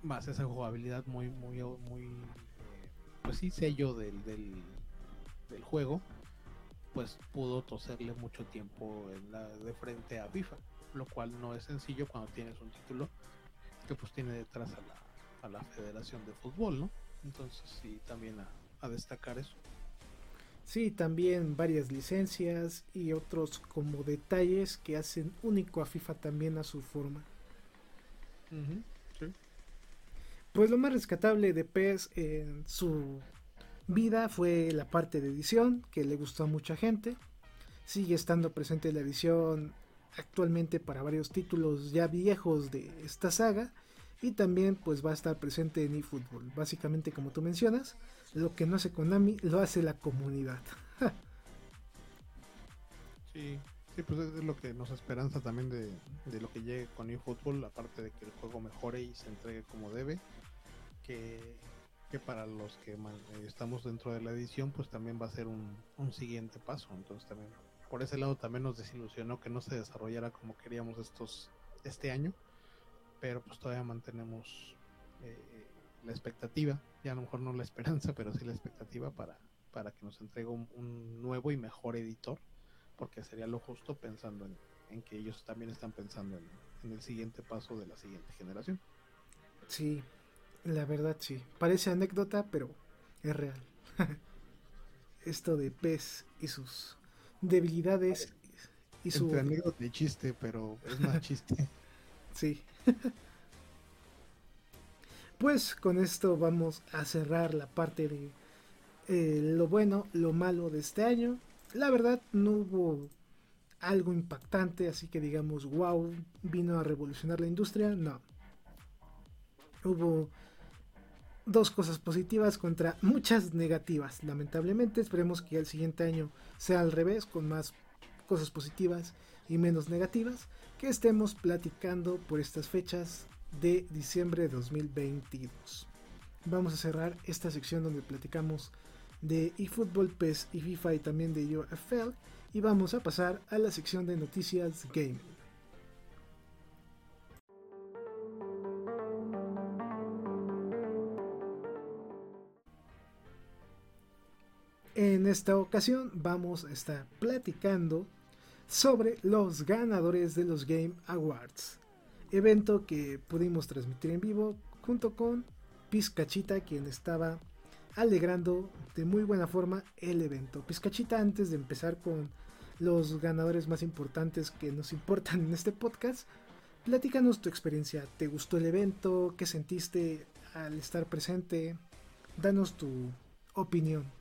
más esa jugabilidad muy, muy, muy, eh, pues sí, sello del, del, juego, pues pudo toserle mucho tiempo en la, de frente a FIFA, lo cual no es sencillo cuando tienes un título que pues tiene detrás a la, a la Federación de Fútbol, ¿no? Entonces sí, también a, destacar eso. Sí, también varias licencias y otros como detalles que hacen único a FIFA también a su forma. Pues lo más rescatable de PES en su vida fue la parte de edición, que le gustó a mucha gente. Sigue estando presente la edición actualmente para varios títulos ya viejos de esta saga. Y también pues va a estar presente en eFootball. Básicamente como tú mencionas, lo que no hace Konami lo hace la comunidad. sí, sí, pues es lo que nos esperanza también de, de lo que llegue con eFootball, aparte de que el juego mejore y se entregue como debe que, para los que estamos dentro de la edición, pues también va a ser un, siguiente paso. Entonces también por ese lado también nos desilusionó que no se desarrollara como queríamos estos este año, pero pues todavía mantenemos eh, la expectativa, ya a lo mejor no la esperanza, pero sí la expectativa para, para que nos entregue un, nuevo y mejor editor, porque sería lo justo pensando en, que ellos también están pensando en, en el siguiente paso de la siguiente generación. Sí, la verdad sí. Parece anécdota, pero es real. Esto de pez y sus debilidades y su anécdota y chiste, pero es más chiste. sí. pues con esto vamos a cerrar la parte de eh, lo bueno, lo malo de este año. La verdad no hubo algo impactante, así que digamos, wow, vino a revolucionar la industria. No. Hubo dos cosas positivas contra muchas negativas. Lamentablemente, esperemos que el siguiente año sea al revés, con más cosas positivas y menos negativas, que estemos platicando por estas fechas de diciembre de 2022. Vamos a cerrar esta sección donde platicamos de eFootball, PES y FIFA y también de UFL y vamos a pasar a la sección de noticias gaming. En esta ocasión vamos a estar platicando sobre los ganadores de los Game Awards, evento que pudimos transmitir en vivo junto con Pizcachita, quien estaba alegrando de muy buena forma el evento. Pizcachita, antes de empezar con los ganadores más importantes que nos importan en este podcast, platícanos tu experiencia. ¿Te gustó el evento? ¿Qué sentiste al estar presente? Danos tu opinión.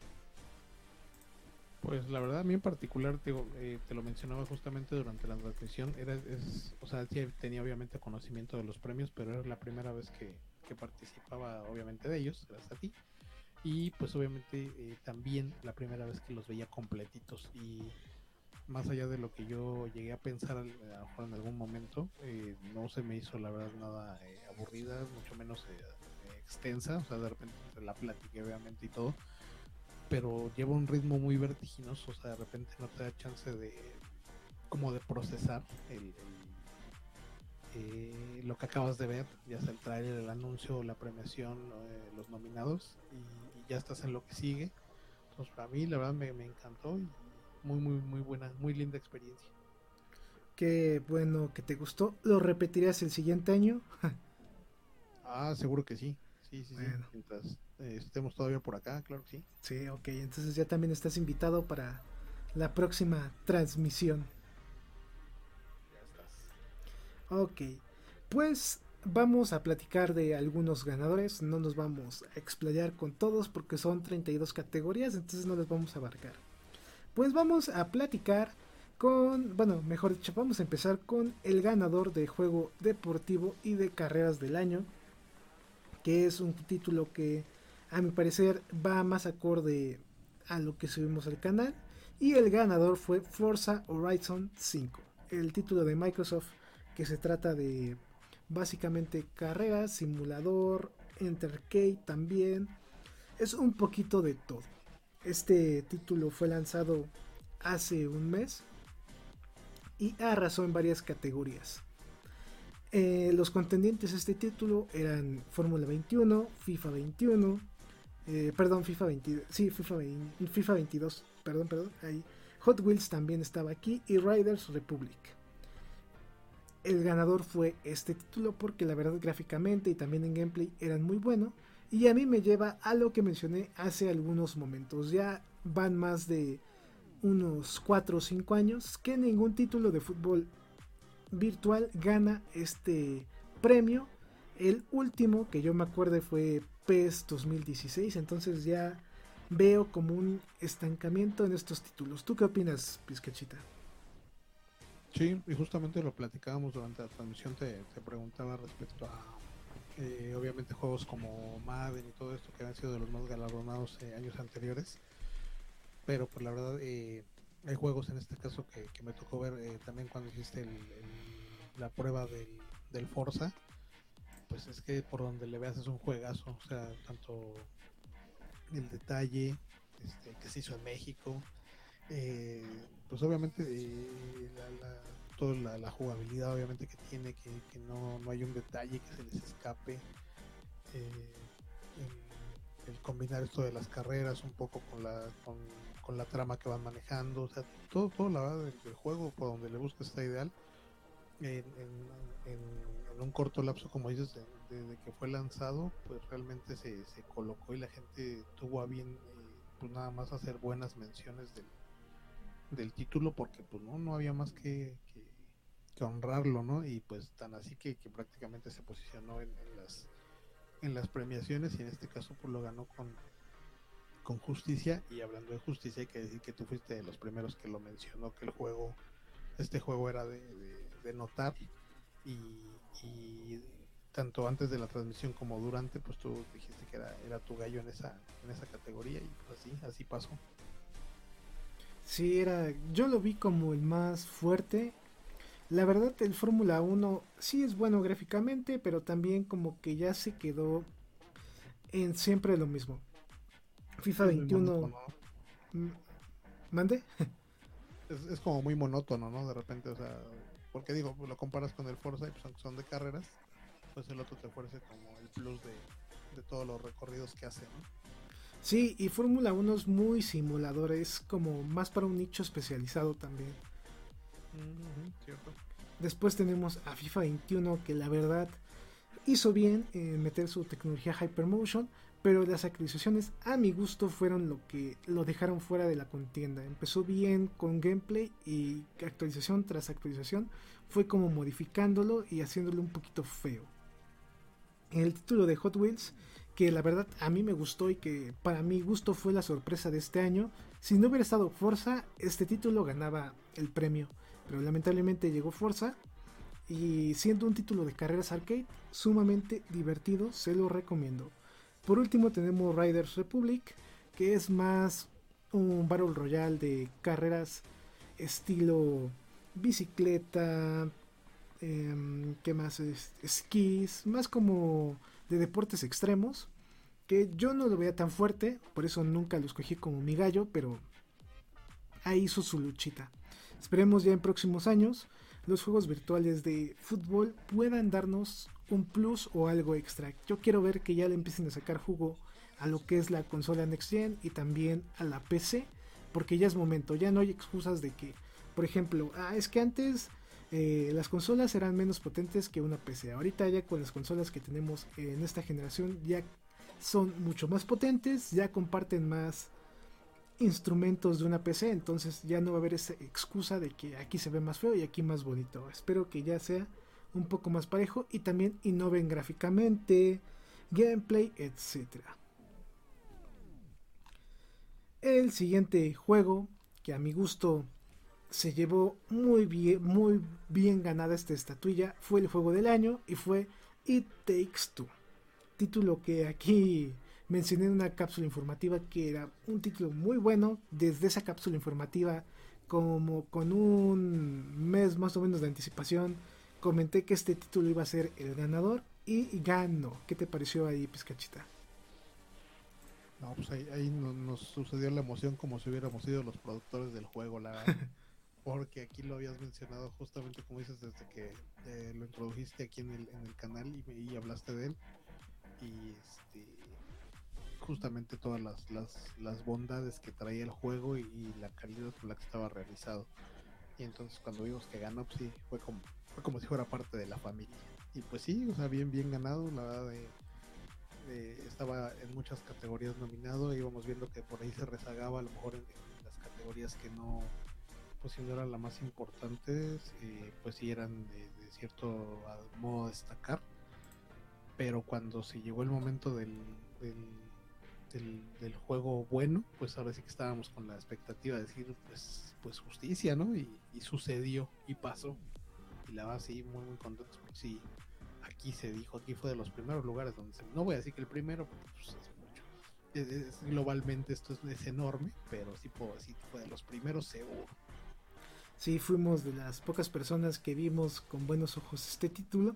Pues la verdad, a mí en particular, te, eh, te lo mencionaba justamente durante la transmisión, era, es, o sea, sí tenía obviamente conocimiento de los premios, pero era la primera vez que, participaba obviamente de ellos, gracias a ti. Y pues obviamente eh, también la primera vez que los veía completitos. Y más allá de lo que yo llegué a pensar a lo mejor en algún momento, eh, no se me hizo la verdad nada aburrida, mucho menos extensa, o sea, de repente la plática obviamente y todo pero lleva un ritmo muy vertiginoso, o sea, de repente no te da chance de como de procesar el, eh, lo que acabas de ver, ya sea el trailer, el anuncio, la premiación, eh, los nominados, y, ya estás en lo que sigue. Entonces, para mí, la verdad, me, encantó muy, muy, muy buena, muy linda experiencia. Qué bueno que te gustó. ¿Lo repetirías el siguiente año? ah, seguro que sí. Sí, sí, sí. Mientras estemos todavía por acá, claro que sí. Sí, ok. Entonces ya también estás invitado para la próxima transmisión. Ya estás. Ok. Pues vamos a platicar de algunos ganadores. No nos vamos a explayar con todos porque son 32 categorías, entonces no les vamos a abarcar. Pues vamos a platicar con, bueno, mejor dicho, vamos a empezar con el ganador de juego deportivo y de carreras del año, que es un título que a mi parecer va más acorde a lo que subimos al canal. Y el ganador fue Forza Horizon 5, el título de Microsoft que se trata de básicamente carreras, simulador, entercade también. Es un poquito de todo. Este título fue lanzado hace un mes y arrasó en varias categorías. Eh, los contendientes a este título eran Fórmula 21, FIFA 21, eh, perdón, FIFA 22, sí, FIFA, FIFA 22, perdón, perdón, ahí. Hot Wheels también estaba aquí y Riders Republic. El ganador fue este título porque la verdad gráficamente y también en gameplay eran muy bueno y a mí me lleva a lo que mencioné hace algunos momentos. Ya van más de unos 4 o 5 años que ningún título de fútbol virtual gana este premio. El último que yo me acuerdo fue PES 2016, entonces ya veo como un estancamiento en estos títulos. ¿Tú qué opinas, Pizcachita? Sí, y justamente lo platicábamos durante la transmisión, te, preguntaba respecto a, eh, obviamente, juegos como Madden y todo esto que han sido de los más galardonados eh, años anteriores pero pues, la verdad eh, hay juegos en este caso que, me tocó ver eh, también cuando hiciste la prueba del, Forza pues es que por donde le veas es un juegazo o sea tanto el detalle este, que se hizo en México eh, pues obviamente la, toda la, jugabilidad obviamente que tiene que, no, no, hay un detalle que se les escape el, el, combinar esto de las carreras un poco con la con con la trama que van manejando, o sea, todo, todo la verdad del, juego por donde le busques está ideal. En, un corto lapso, como dices, desde que fue lanzado, pues realmente se, se, colocó y la gente tuvo a bien, eh, pues nada más hacer buenas menciones del, del título, porque pues no, no había más que, que, honrarlo, ¿no? Y pues tan así que, que prácticamente se posicionó en, las en las premiaciones y en este caso pues lo ganó con, con justicia y hablando de justicia hay que decir que tú fuiste de los primeros que lo mencionó que el juego este juego era de, notar y, tanto antes de la transmisión como durante pues tú dijiste que era, era tu gallo en esa en esa categoría y pues así así pasó sí era yo lo vi como el más fuerte la verdad el Fórmula 1 sí es bueno gráficamente pero también como que ya se quedó en siempre lo mismo FIFA 21. ¿Mande? Es, como muy monótono, ¿no? De repente, o sea, porque digo, lo comparas con el Forza y pues aunque son de carreras, pues el otro te ofrece como el plus de, todos los recorridos que hace, ¿no? Sí, y Fórmula 1 es muy simulador, es como más para un nicho especializado también. Después tenemos a FIFA 21 que la verdad hizo bien en meter su tecnología Hypermotion, pero las actualizaciones a mi gusto fueron lo que lo dejaron fuera de la contienda. Empezó bien con gameplay y actualización tras actualización fue como modificándolo y haciéndolo un poquito feo. El título de Hot Wheels, que la verdad a mí me gustó y que para mi gusto fue la sorpresa de este año, si no hubiera estado Forza, este título ganaba el premio, pero lamentablemente llegó Forza y siendo un título de carreras arcade sumamente divertido, se lo recomiendo. Por último tenemos Riders Republic, que es más un Battle Royale de carreras estilo bicicleta, eh, ¿qué más es? Skis, más como de deportes extremos, que yo no lo veía tan fuerte, por eso nunca lo escogí como mi gallo, pero ahí hizo su luchita. Esperemos ya en próximos años los juegos virtuales de fútbol puedan darnos un plus o algo extra. Yo quiero ver que ya le empiecen a sacar jugo a lo que es la consola Next Gen y también a la PC, porque ya es momento, ya no hay excusas de que, por ejemplo, ah, es que antes eh, las consolas eran menos potentes que una PC. Ahorita ya con las consolas que tenemos en esta generación ya son mucho más potentes, ya comparten más instrumentos de una PC, entonces ya no va a haber esa excusa de que aquí se ve más feo y aquí más bonito. Espero que ya sea un poco más parejo y también innoven gráficamente, gameplay, etc. El siguiente juego que a mi gusto se llevó muy bien, muy bien ganada esta estatuilla fue el juego del año y fue It Takes Two. Título que aquí mencioné en una cápsula informativa que era un título muy bueno. Desde esa cápsula informativa, como con un mes más o menos de anticipación, comenté que este título iba a ser el ganador y ganó. ¿Qué te pareció ahí, Pizcachita? No, pues ahí, nos, sucedió la emoción como si hubiéramos sido los productores del juego, la porque aquí lo habías mencionado justamente como dices desde que eh, lo introdujiste aquí en el, en el canal y, y hablaste de él y este justamente todas las, las, bondades que traía el juego y, la calidad con la que estaba realizado. Y entonces cuando vimos que ganó, pues sí, fue como, fue como si fuera parte de la familia. Y pues sí, o sea, bien, bien ganado, la verdad estaba en muchas categorías nominado, íbamos viendo que por ahí se rezagaba a lo mejor en, las categorías que no, pues si no eran las más importantes, eh, pues sí eran de, cierto modo destacar. Pero cuando se llegó el momento del, juego bueno, pues ahora sí que estábamos con la expectativa de decir, pues, pues justicia, ¿no? Y, sucedió y pasó. Y la verdad sí, muy, muy contentos porque sí, aquí se dijo, aquí fue de los primeros lugares donde se... No voy a decir que el primero, porque pues, es mucho. globalmente esto es, enorme, pero sí puedo decir fue de los primeros seguro. Sí, fuimos de las pocas personas que vimos con buenos ojos este título.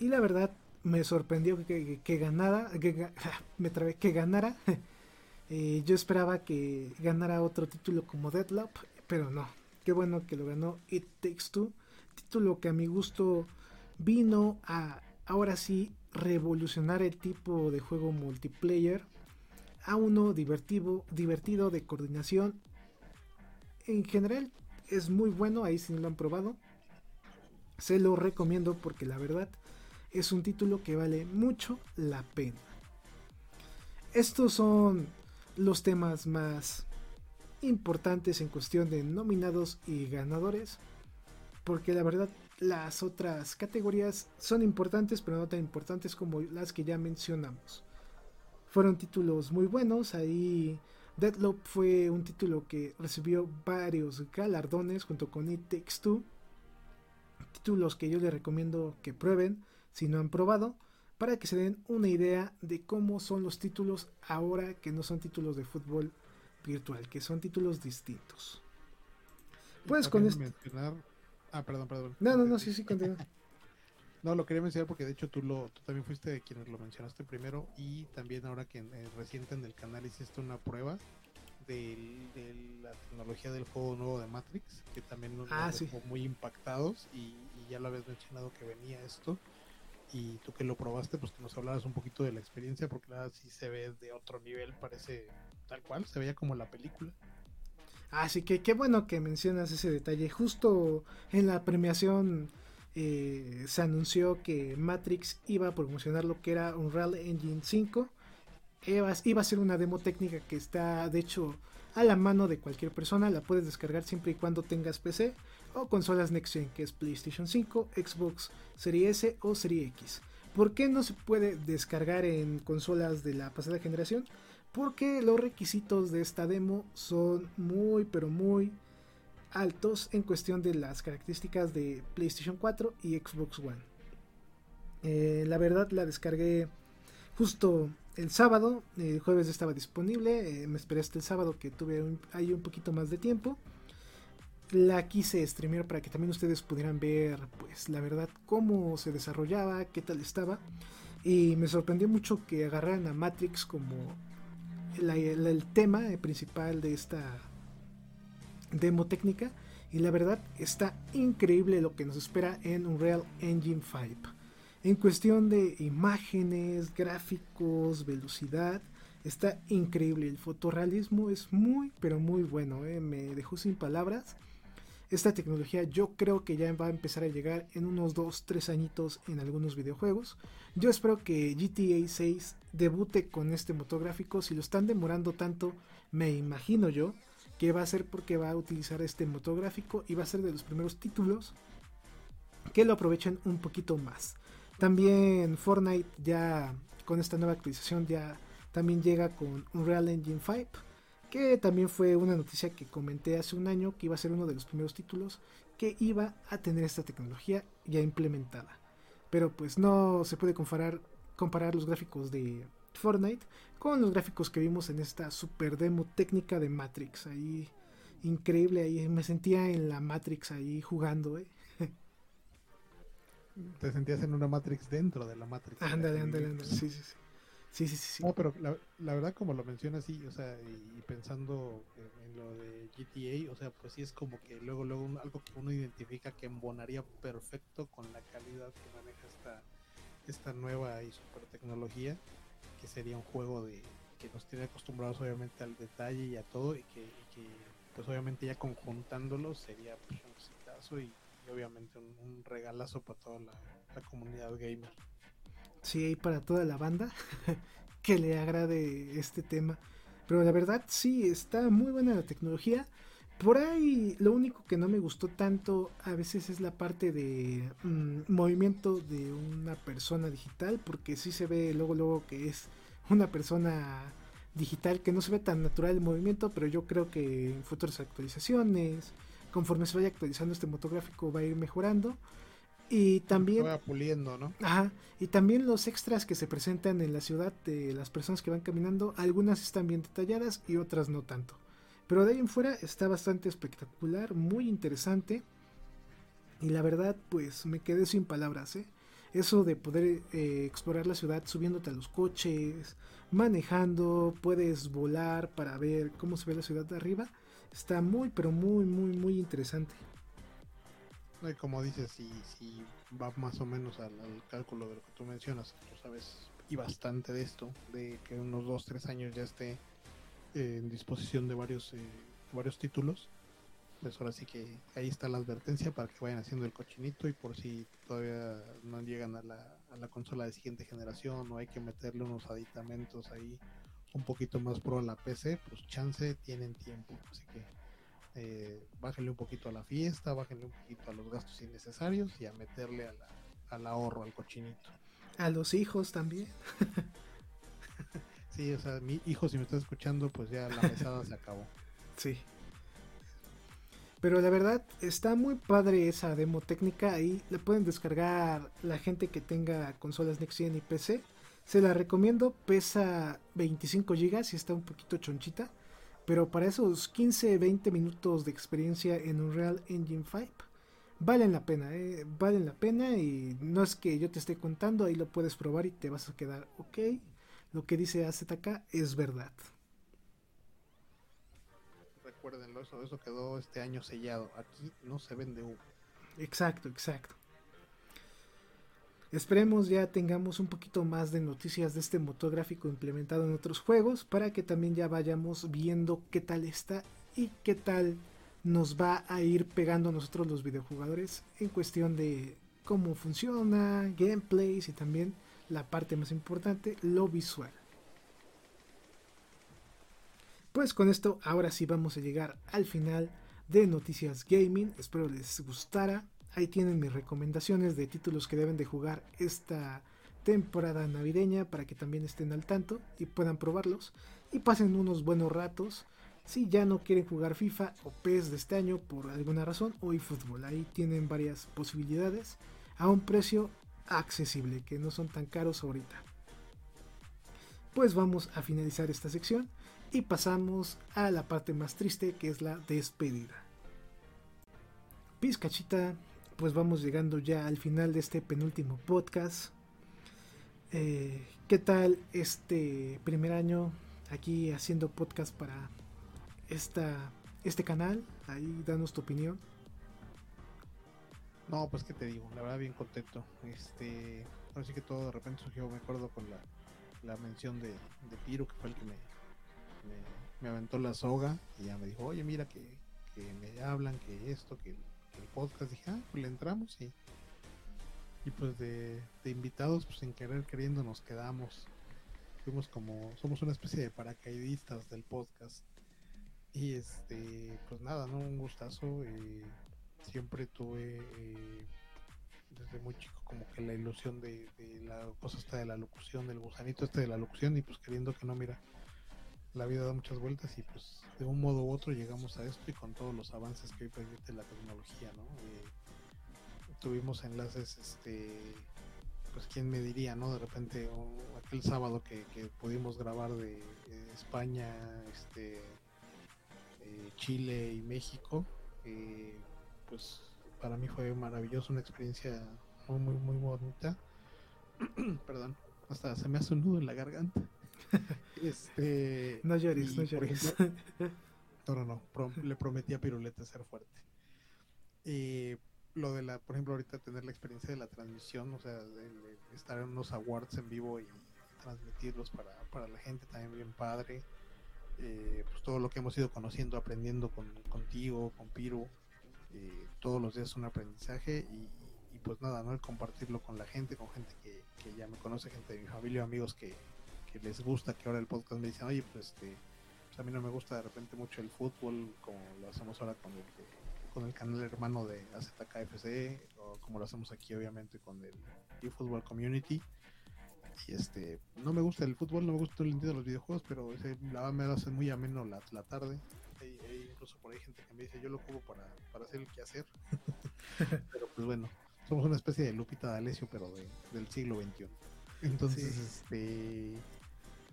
Y la verdad, me sorprendió que, que, ganara, que, me trabé, que ganara. Eh, yo esperaba que ganara otro título como Deadloop, pero no. Qué bueno que lo ganó It Takes Two. Título que a mi gusto vino a ahora sí revolucionar el tipo de juego multiplayer a uno divertido, divertido de coordinación. En general es muy bueno, ahí si lo han probado. Se lo recomiendo porque la verdad es un título que vale mucho la pena. Estos son los temas más importantes en cuestión de nominados y ganadores. Porque la verdad las otras categorías son importantes pero no tan importantes como las que ya mencionamos. Fueron títulos muy buenos. Ahí Deadloop fue un título que recibió varios galardones junto con It Takes Two. Títulos que yo les recomiendo que prueben si no han probado, para que se den una idea de cómo son los títulos ahora que no son títulos de fútbol virtual, que son títulos distintos. Pues con esto. Ah, perdón, perdón. No, no, no, sí, sí, continúa. no, lo quería mencionar porque de hecho tú, lo, tú también fuiste de quienes lo mencionaste primero y también ahora que eh, reciente en el canal hiciste una prueba de, la tecnología del juego nuevo de Matrix, que también nos ah, dejó muy impactados y, y, ya lo habías mencionado que venía esto y tú que lo probaste, pues que nos hablaras un poquito de la experiencia, porque la sí se ve de otro nivel, parece tal cual, se veía como la película. Así que qué bueno que mencionas ese detalle. Justo en la premiación eh, se anunció que Matrix iba a promocionar lo que era Unreal Engine 5. Iba, iba a ser una demo técnica que está, de hecho, a la mano de cualquier persona. La puedes descargar siempre y cuando tengas PC o consolas Next Gen, que es PlayStation 5, Xbox Series S o Series X. ¿Por qué no se puede descargar en consolas de la pasada generación? Porque los requisitos de esta demo son muy pero muy altos en cuestión de las características de PlayStation 4 y Xbox One. Eh, la verdad la descargué justo el sábado, el jueves estaba disponible, eh, me esperé hasta el sábado que tuve ahí un poquito más de tiempo la quise streamear para que también ustedes pudieran ver, pues la verdad, cómo se desarrollaba, qué tal estaba. Y me sorprendió mucho que agarraran a Matrix como el tema principal de esta demo técnica. Y la verdad está increíble lo que nos espera en Unreal Engine 5. En cuestión de imágenes, gráficos, velocidad, Está increíble, el fotorrealismo es muy, pero muy bueno, ¿eh? me dejó sin palabras. Esta tecnología yo creo que ya va a empezar a llegar en unos 2-3 añitos en algunos videojuegos. Yo espero que GTA 6 debute con este motográfico. Si lo están demorando tanto, me imagino yo que va a ser porque va a utilizar este motográfico y va a ser de los primeros títulos que lo aprovechen un poquito más. También Fortnite ya con esta nueva actualización ya también llega con Unreal Engine 5 que también fue una noticia que comenté hace un año que iba a ser uno de los primeros títulos que iba a tener esta tecnología ya implementada. Pero pues no se puede comparar, comparar los gráficos de Fortnite con los gráficos que vimos en esta super demo técnica de Matrix. Ahí increíble, ahí me sentía en la Matrix ahí jugando, ¿eh? Te sentías en una Matrix dentro de la Matrix. Ándale, ándale, ándale. Sí, sí, sí. Sí, sí, sí. No, pero la, verdad, como lo mencionas, sí, o sea, y, pensando en, lo de GTA, o sea, pues sí es como que luego, luego algo que uno identifica que embonaría perfecto con la calidad que maneja esta, esta nueva y super tecnología, que sería un juego de que nos tiene acostumbrados obviamente al detalle y a todo, y que, pues obviamente ya conjuntándolo sería pues, un exitazo y, obviamente un, regalazo para toda la comunidad gamer. Sí, hay para toda la banda que le agrade este tema. Pero la verdad sí, está muy buena la tecnología. Por ahí lo único que no me gustó tanto a veces es la parte de mm, movimiento de una persona digital, porque sí se ve luego luego que es una persona digital que no se ve tan natural el movimiento, pero yo creo que en futuras actualizaciones, conforme se vaya actualizando este motográfico va a ir mejorando. Y también. puliendo, ¿no? Ajá. Y también los extras que se presentan en la ciudad de las personas que van caminando, algunas están bien detalladas y otras no tanto. Pero de ahí en fuera está bastante espectacular, muy interesante. Y la verdad, pues me quedé sin palabras, ¿eh? Eso de poder eh, explorar la ciudad subiéndote a los coches, manejando, puedes volar para ver cómo se ve la ciudad de arriba. Está muy, pero muy, muy, muy interesante como dices, si, si va más o menos al, cálculo de lo que tú mencionas, tú sabes y bastante de esto, de que unos 2, 3 años ya esté eh, en disposición de varios, eh, varios títulos, pues ahora sí que ahí está la advertencia para que vayan haciendo el cochinito y por si todavía no llegan a la, a la consola de siguiente generación o hay que meterle unos aditamentos ahí un poquito más pro a la PC, pues chance tienen tiempo, así que eh, bájenle un poquito a la fiesta, bájenle un poquito a los gastos innecesarios y a meterle al ahorro, al cochinito. A los hijos también. sí, o sea, mi hijo, si me está escuchando, pues ya la mesada se acabó. Sí. Pero la verdad, está muy padre esa demo técnica. Ahí la pueden descargar la gente que tenga consolas Next Gen y PC. Se la recomiendo, pesa 25 GB y está un poquito chonchita. Pero para esos 15-20 minutos de experiencia en Unreal Engine 5, valen la pena, eh, valen la pena y no es que yo te esté contando, ahí lo puedes probar y te vas a quedar, ok, lo que dice AZK es verdad. Recuérdenlo, eso, eso quedó este año sellado, aquí no se vende humo. Exacto, exacto. Esperemos ya tengamos un poquito más de noticias de este motor gráfico implementado en otros juegos para que también ya vayamos viendo qué tal está y qué tal nos va a ir pegando a nosotros los videojugadores en cuestión de cómo funciona, gameplays y también la parte más importante, lo visual. Pues con esto ahora sí vamos a llegar al final de Noticias Gaming. Espero les gustara. Ahí tienen mis recomendaciones de títulos que deben de jugar esta temporada navideña para que también estén al tanto y puedan probarlos y pasen unos buenos ratos. Si ya no quieren jugar FIFA o PES de este año por alguna razón o eFootball, ahí tienen varias posibilidades a un precio accesible, que no son tan caros ahorita. Pues vamos a finalizar esta sección y pasamos a la parte más triste que es la despedida. Pizcachita pues vamos llegando ya al final de este penúltimo podcast. Eh, ¿Qué tal este primer año aquí haciendo podcast para esta, este canal? Ahí danos tu opinión. No, pues que te digo, la verdad bien contento. Este, así que todo de repente surgió, me acuerdo con la la mención de, de Piro, que fue el que me, me, aventó la soga y ya me dijo, oye, mira que, me hablan, que esto, que el, podcast. Dije, ah, pues le entramos y, y pues de, de invitados, pues sin querer queriendo nos quedamos. Fuimos como, somos una especie de paracaidistas del podcast. Y este, pues nada, ¿no? Un gustazo. Eh, siempre tuve eh, desde muy chico como que la ilusión de, la cosa esta de la locución, del gusanito este de la locución y pues queriendo que no, mira, la vida da muchas vueltas y pues de un modo u otro llegamos a esto y con todos los avances que hoy permite la tecnología, ¿no? Eh, tuvimos enlaces, este, pues quién me diría, ¿no? De repente aquel sábado que, pudimos grabar de, España, este, eh, Chile y México, eh, pues para mí fue maravilloso, una experiencia muy, muy, muy bonita. Perdón, hasta se me hace un nudo en la garganta. este, no llores, no llores. no, no, le prometí a Piruleta ser fuerte. Y lo de la, por ejemplo, ahorita tener la experiencia de la transmisión, o sea, de, estar en unos awards en vivo y transmitirlos para, para la gente también bien padre. Eh, pues todo lo que hemos ido conociendo, aprendiendo con, contigo, con Piru, eh, todos los días un aprendizaje y, pues nada, ¿no? El compartirlo con la gente, con gente que, ya me conoce, gente de mi familia, amigos que, les gusta, que ahora el podcast me dicen, oye, pues, este, pues a mí no me gusta de repente mucho el fútbol, como lo hacemos ahora con el, con el canal hermano de AZKFC, o como lo hacemos aquí obviamente con el eFootball Community. Y este, no me gusta el fútbol, no me gusta el sentido de los videojuegos, pero ese, la me hace muy ameno la, la tarde incluso por ahí gente que me dice, yo lo juego para, para hacer el quehacer. pero pues bueno, somos una especie de Lupita D'Alessio, pero del siglo XXI. Entonces, este,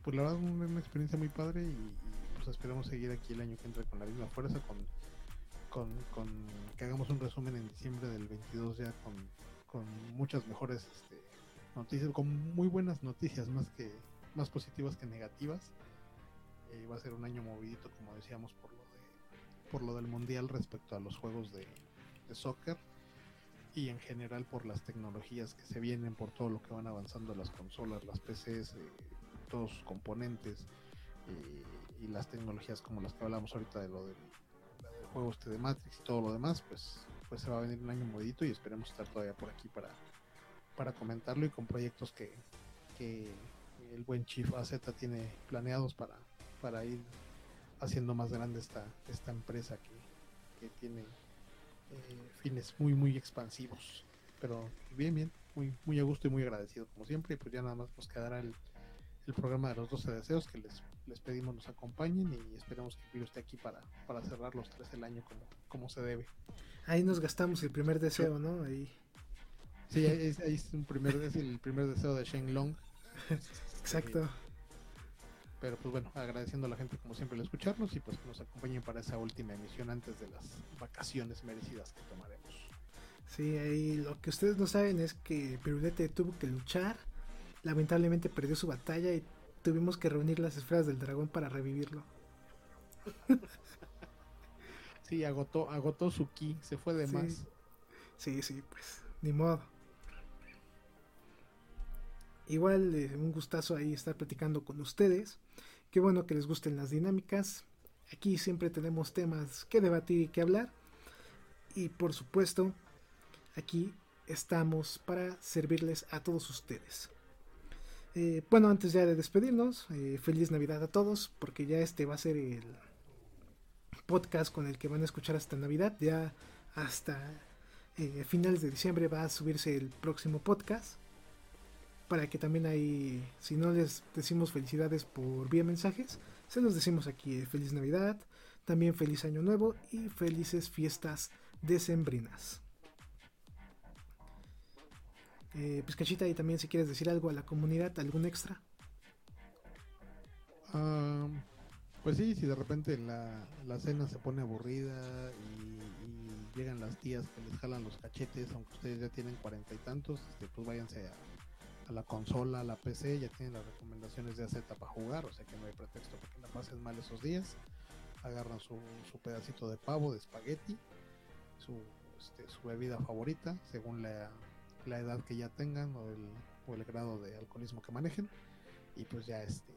pues la verdad es una experiencia muy padre y, pues esperamos seguir aquí el año que entra con la misma fuerza, con, con, con que hagamos un resumen en diciembre del 22 ya con, con muchas mejores este, noticias, con muy buenas noticias, más que más positivas que negativas. Eh, va a ser un año movidito, como decíamos, por por lo del mundial respecto a los juegos de, soccer y en general por las tecnologías que se vienen, por todo lo que van avanzando las consolas, las PCs, eh, todos sus componentes eh, y las tecnologías como las que hablamos ahorita de lo del, juego este de Matrix y todo lo demás, pues, pues se va a venir un año modito y esperemos estar todavía por aquí para, para comentarlo y con proyectos que, que el buen Chief AZ tiene planeados para, para ir haciendo más grande esta, esta empresa que, tiene eh, fines muy, muy expansivos. Pero bien, bien, muy, muy a gusto y muy agradecido como siempre. Y pues ya nada más nos quedará el, el programa de los 12 deseos que les, les pedimos nos acompañen y esperemos que Piro esté aquí para, para cerrar los tres el año como, como se debe. Ahí nos gastamos el primer deseo, ¿no? Ahí. Sí, ahí, es, un primer, es el primer deseo de Shen Long. Exacto. Pero pues bueno, agradeciendo a la gente como siempre el escucharnos y pues que nos acompañen para esa última emisión antes de las vacaciones merecidas que tomaremos. Sí, y lo que ustedes no saben es que Pirulete tuvo que luchar, lamentablemente perdió su batalla y tuvimos que reunir las esferas del dragón para revivirlo. sí, agotó, agotó su ki, se fue de más. Sí, sí, pues, ni modo. Igual eh, un gustazo ahí estar platicando con ustedes. Qué bueno que les gusten las dinámicas. Aquí siempre tenemos temas que debatir y que hablar. Y por supuesto, aquí estamos para servirles a todos ustedes. Eh, bueno, antes ya de despedirnos, eh, feliz Navidad a todos, porque ya este va a ser el podcast con el que van a escuchar hasta Navidad. Ya hasta finales de diciembre va a subirse el próximo podcast para que también ahí, si no les decimos felicidades por vía mensajes, se los decimos aquí eh, feliz Navidad, también feliz Año Nuevo y felices fiestas decembrinas. Eh, pues Cachita, y también si quieres decir algo a la comunidad, algún extra. pues sí, si de repente la, la cena se pone aburrida y, llegan las tías que les jalan los cachetes, aunque ustedes ya tienen cuarenta y tantos, este, pues váyanse a a la consola, a la PC, ya tienen las recomendaciones de AZ para jugar, o sea que no hay pretexto para que la pasen mal esos días. Agarran su, pedacito de pavo, de espagueti, su, este, su bebida favorita, según la, edad que ya tengan o el, o el grado de alcoholismo que manejen. y pues ya este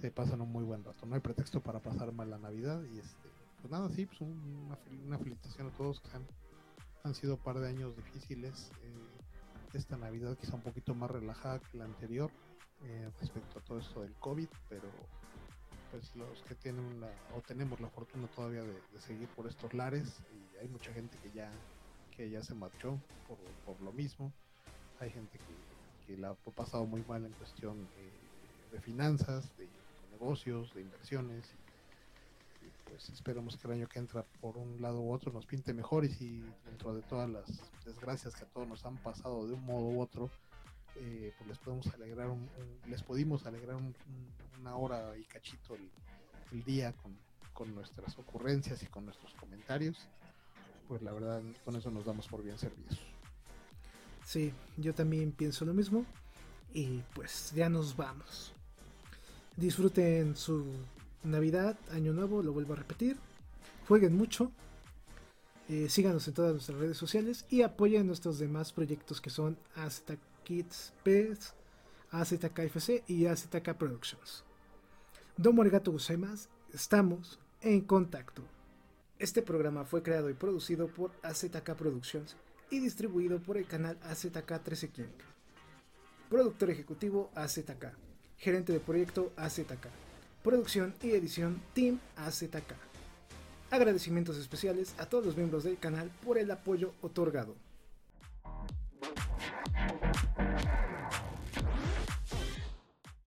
se pasan un muy buen rato. No hay pretexto para pasar mal la Navidad y este pues nada, sí, pues una, felicitación a todos que han, han sido un par de años difíciles. Eh, esta Navidad quizá un poquito más relajada que la anterior eh, respecto a todo esto del COVID, pero pues los que tienen la, o tenemos la fortuna todavía de, seguir por estos lares y hay mucha gente que ya que ya se marchó por, por lo mismo. Hay gente que, que la ha pasado muy mal en cuestión de finanzas de, negocios de inversiones. Pues esperamos que el año que entra por un lado u otro nos pinte mejor. Y si dentro de todas las desgracias que a todos nos han pasado de un modo u otro eh, pues les podemos alegrar un, les pudimos alegrar una hora y cachito el, día con, con, nuestras ocurrencias y con nuestros comentarios pues la verdad con eso nos damos por bien servidos. Sí yo también pienso lo mismo. Y pues ya nos vamos. Disfruten su navidad año nuevo lo vuelvo a repetir. Jueguen mucho. Eh, síganos en todas nuestras redes sociales y apoyen nuestros demás proyectos que son hasta Kids PES, AZKFC y AZK Productions. Domo arigato gozaimasu, estamos en contacto. Este programa fue creado y producido por AZK Productions y distribuido por el canal AZK 13 King. Productor ejecutivo AZK. Gerente de proyecto AZK. Producción y edición Team AZK. Agradecimientos especiales a todos los miembros del canal por el apoyo otorgado.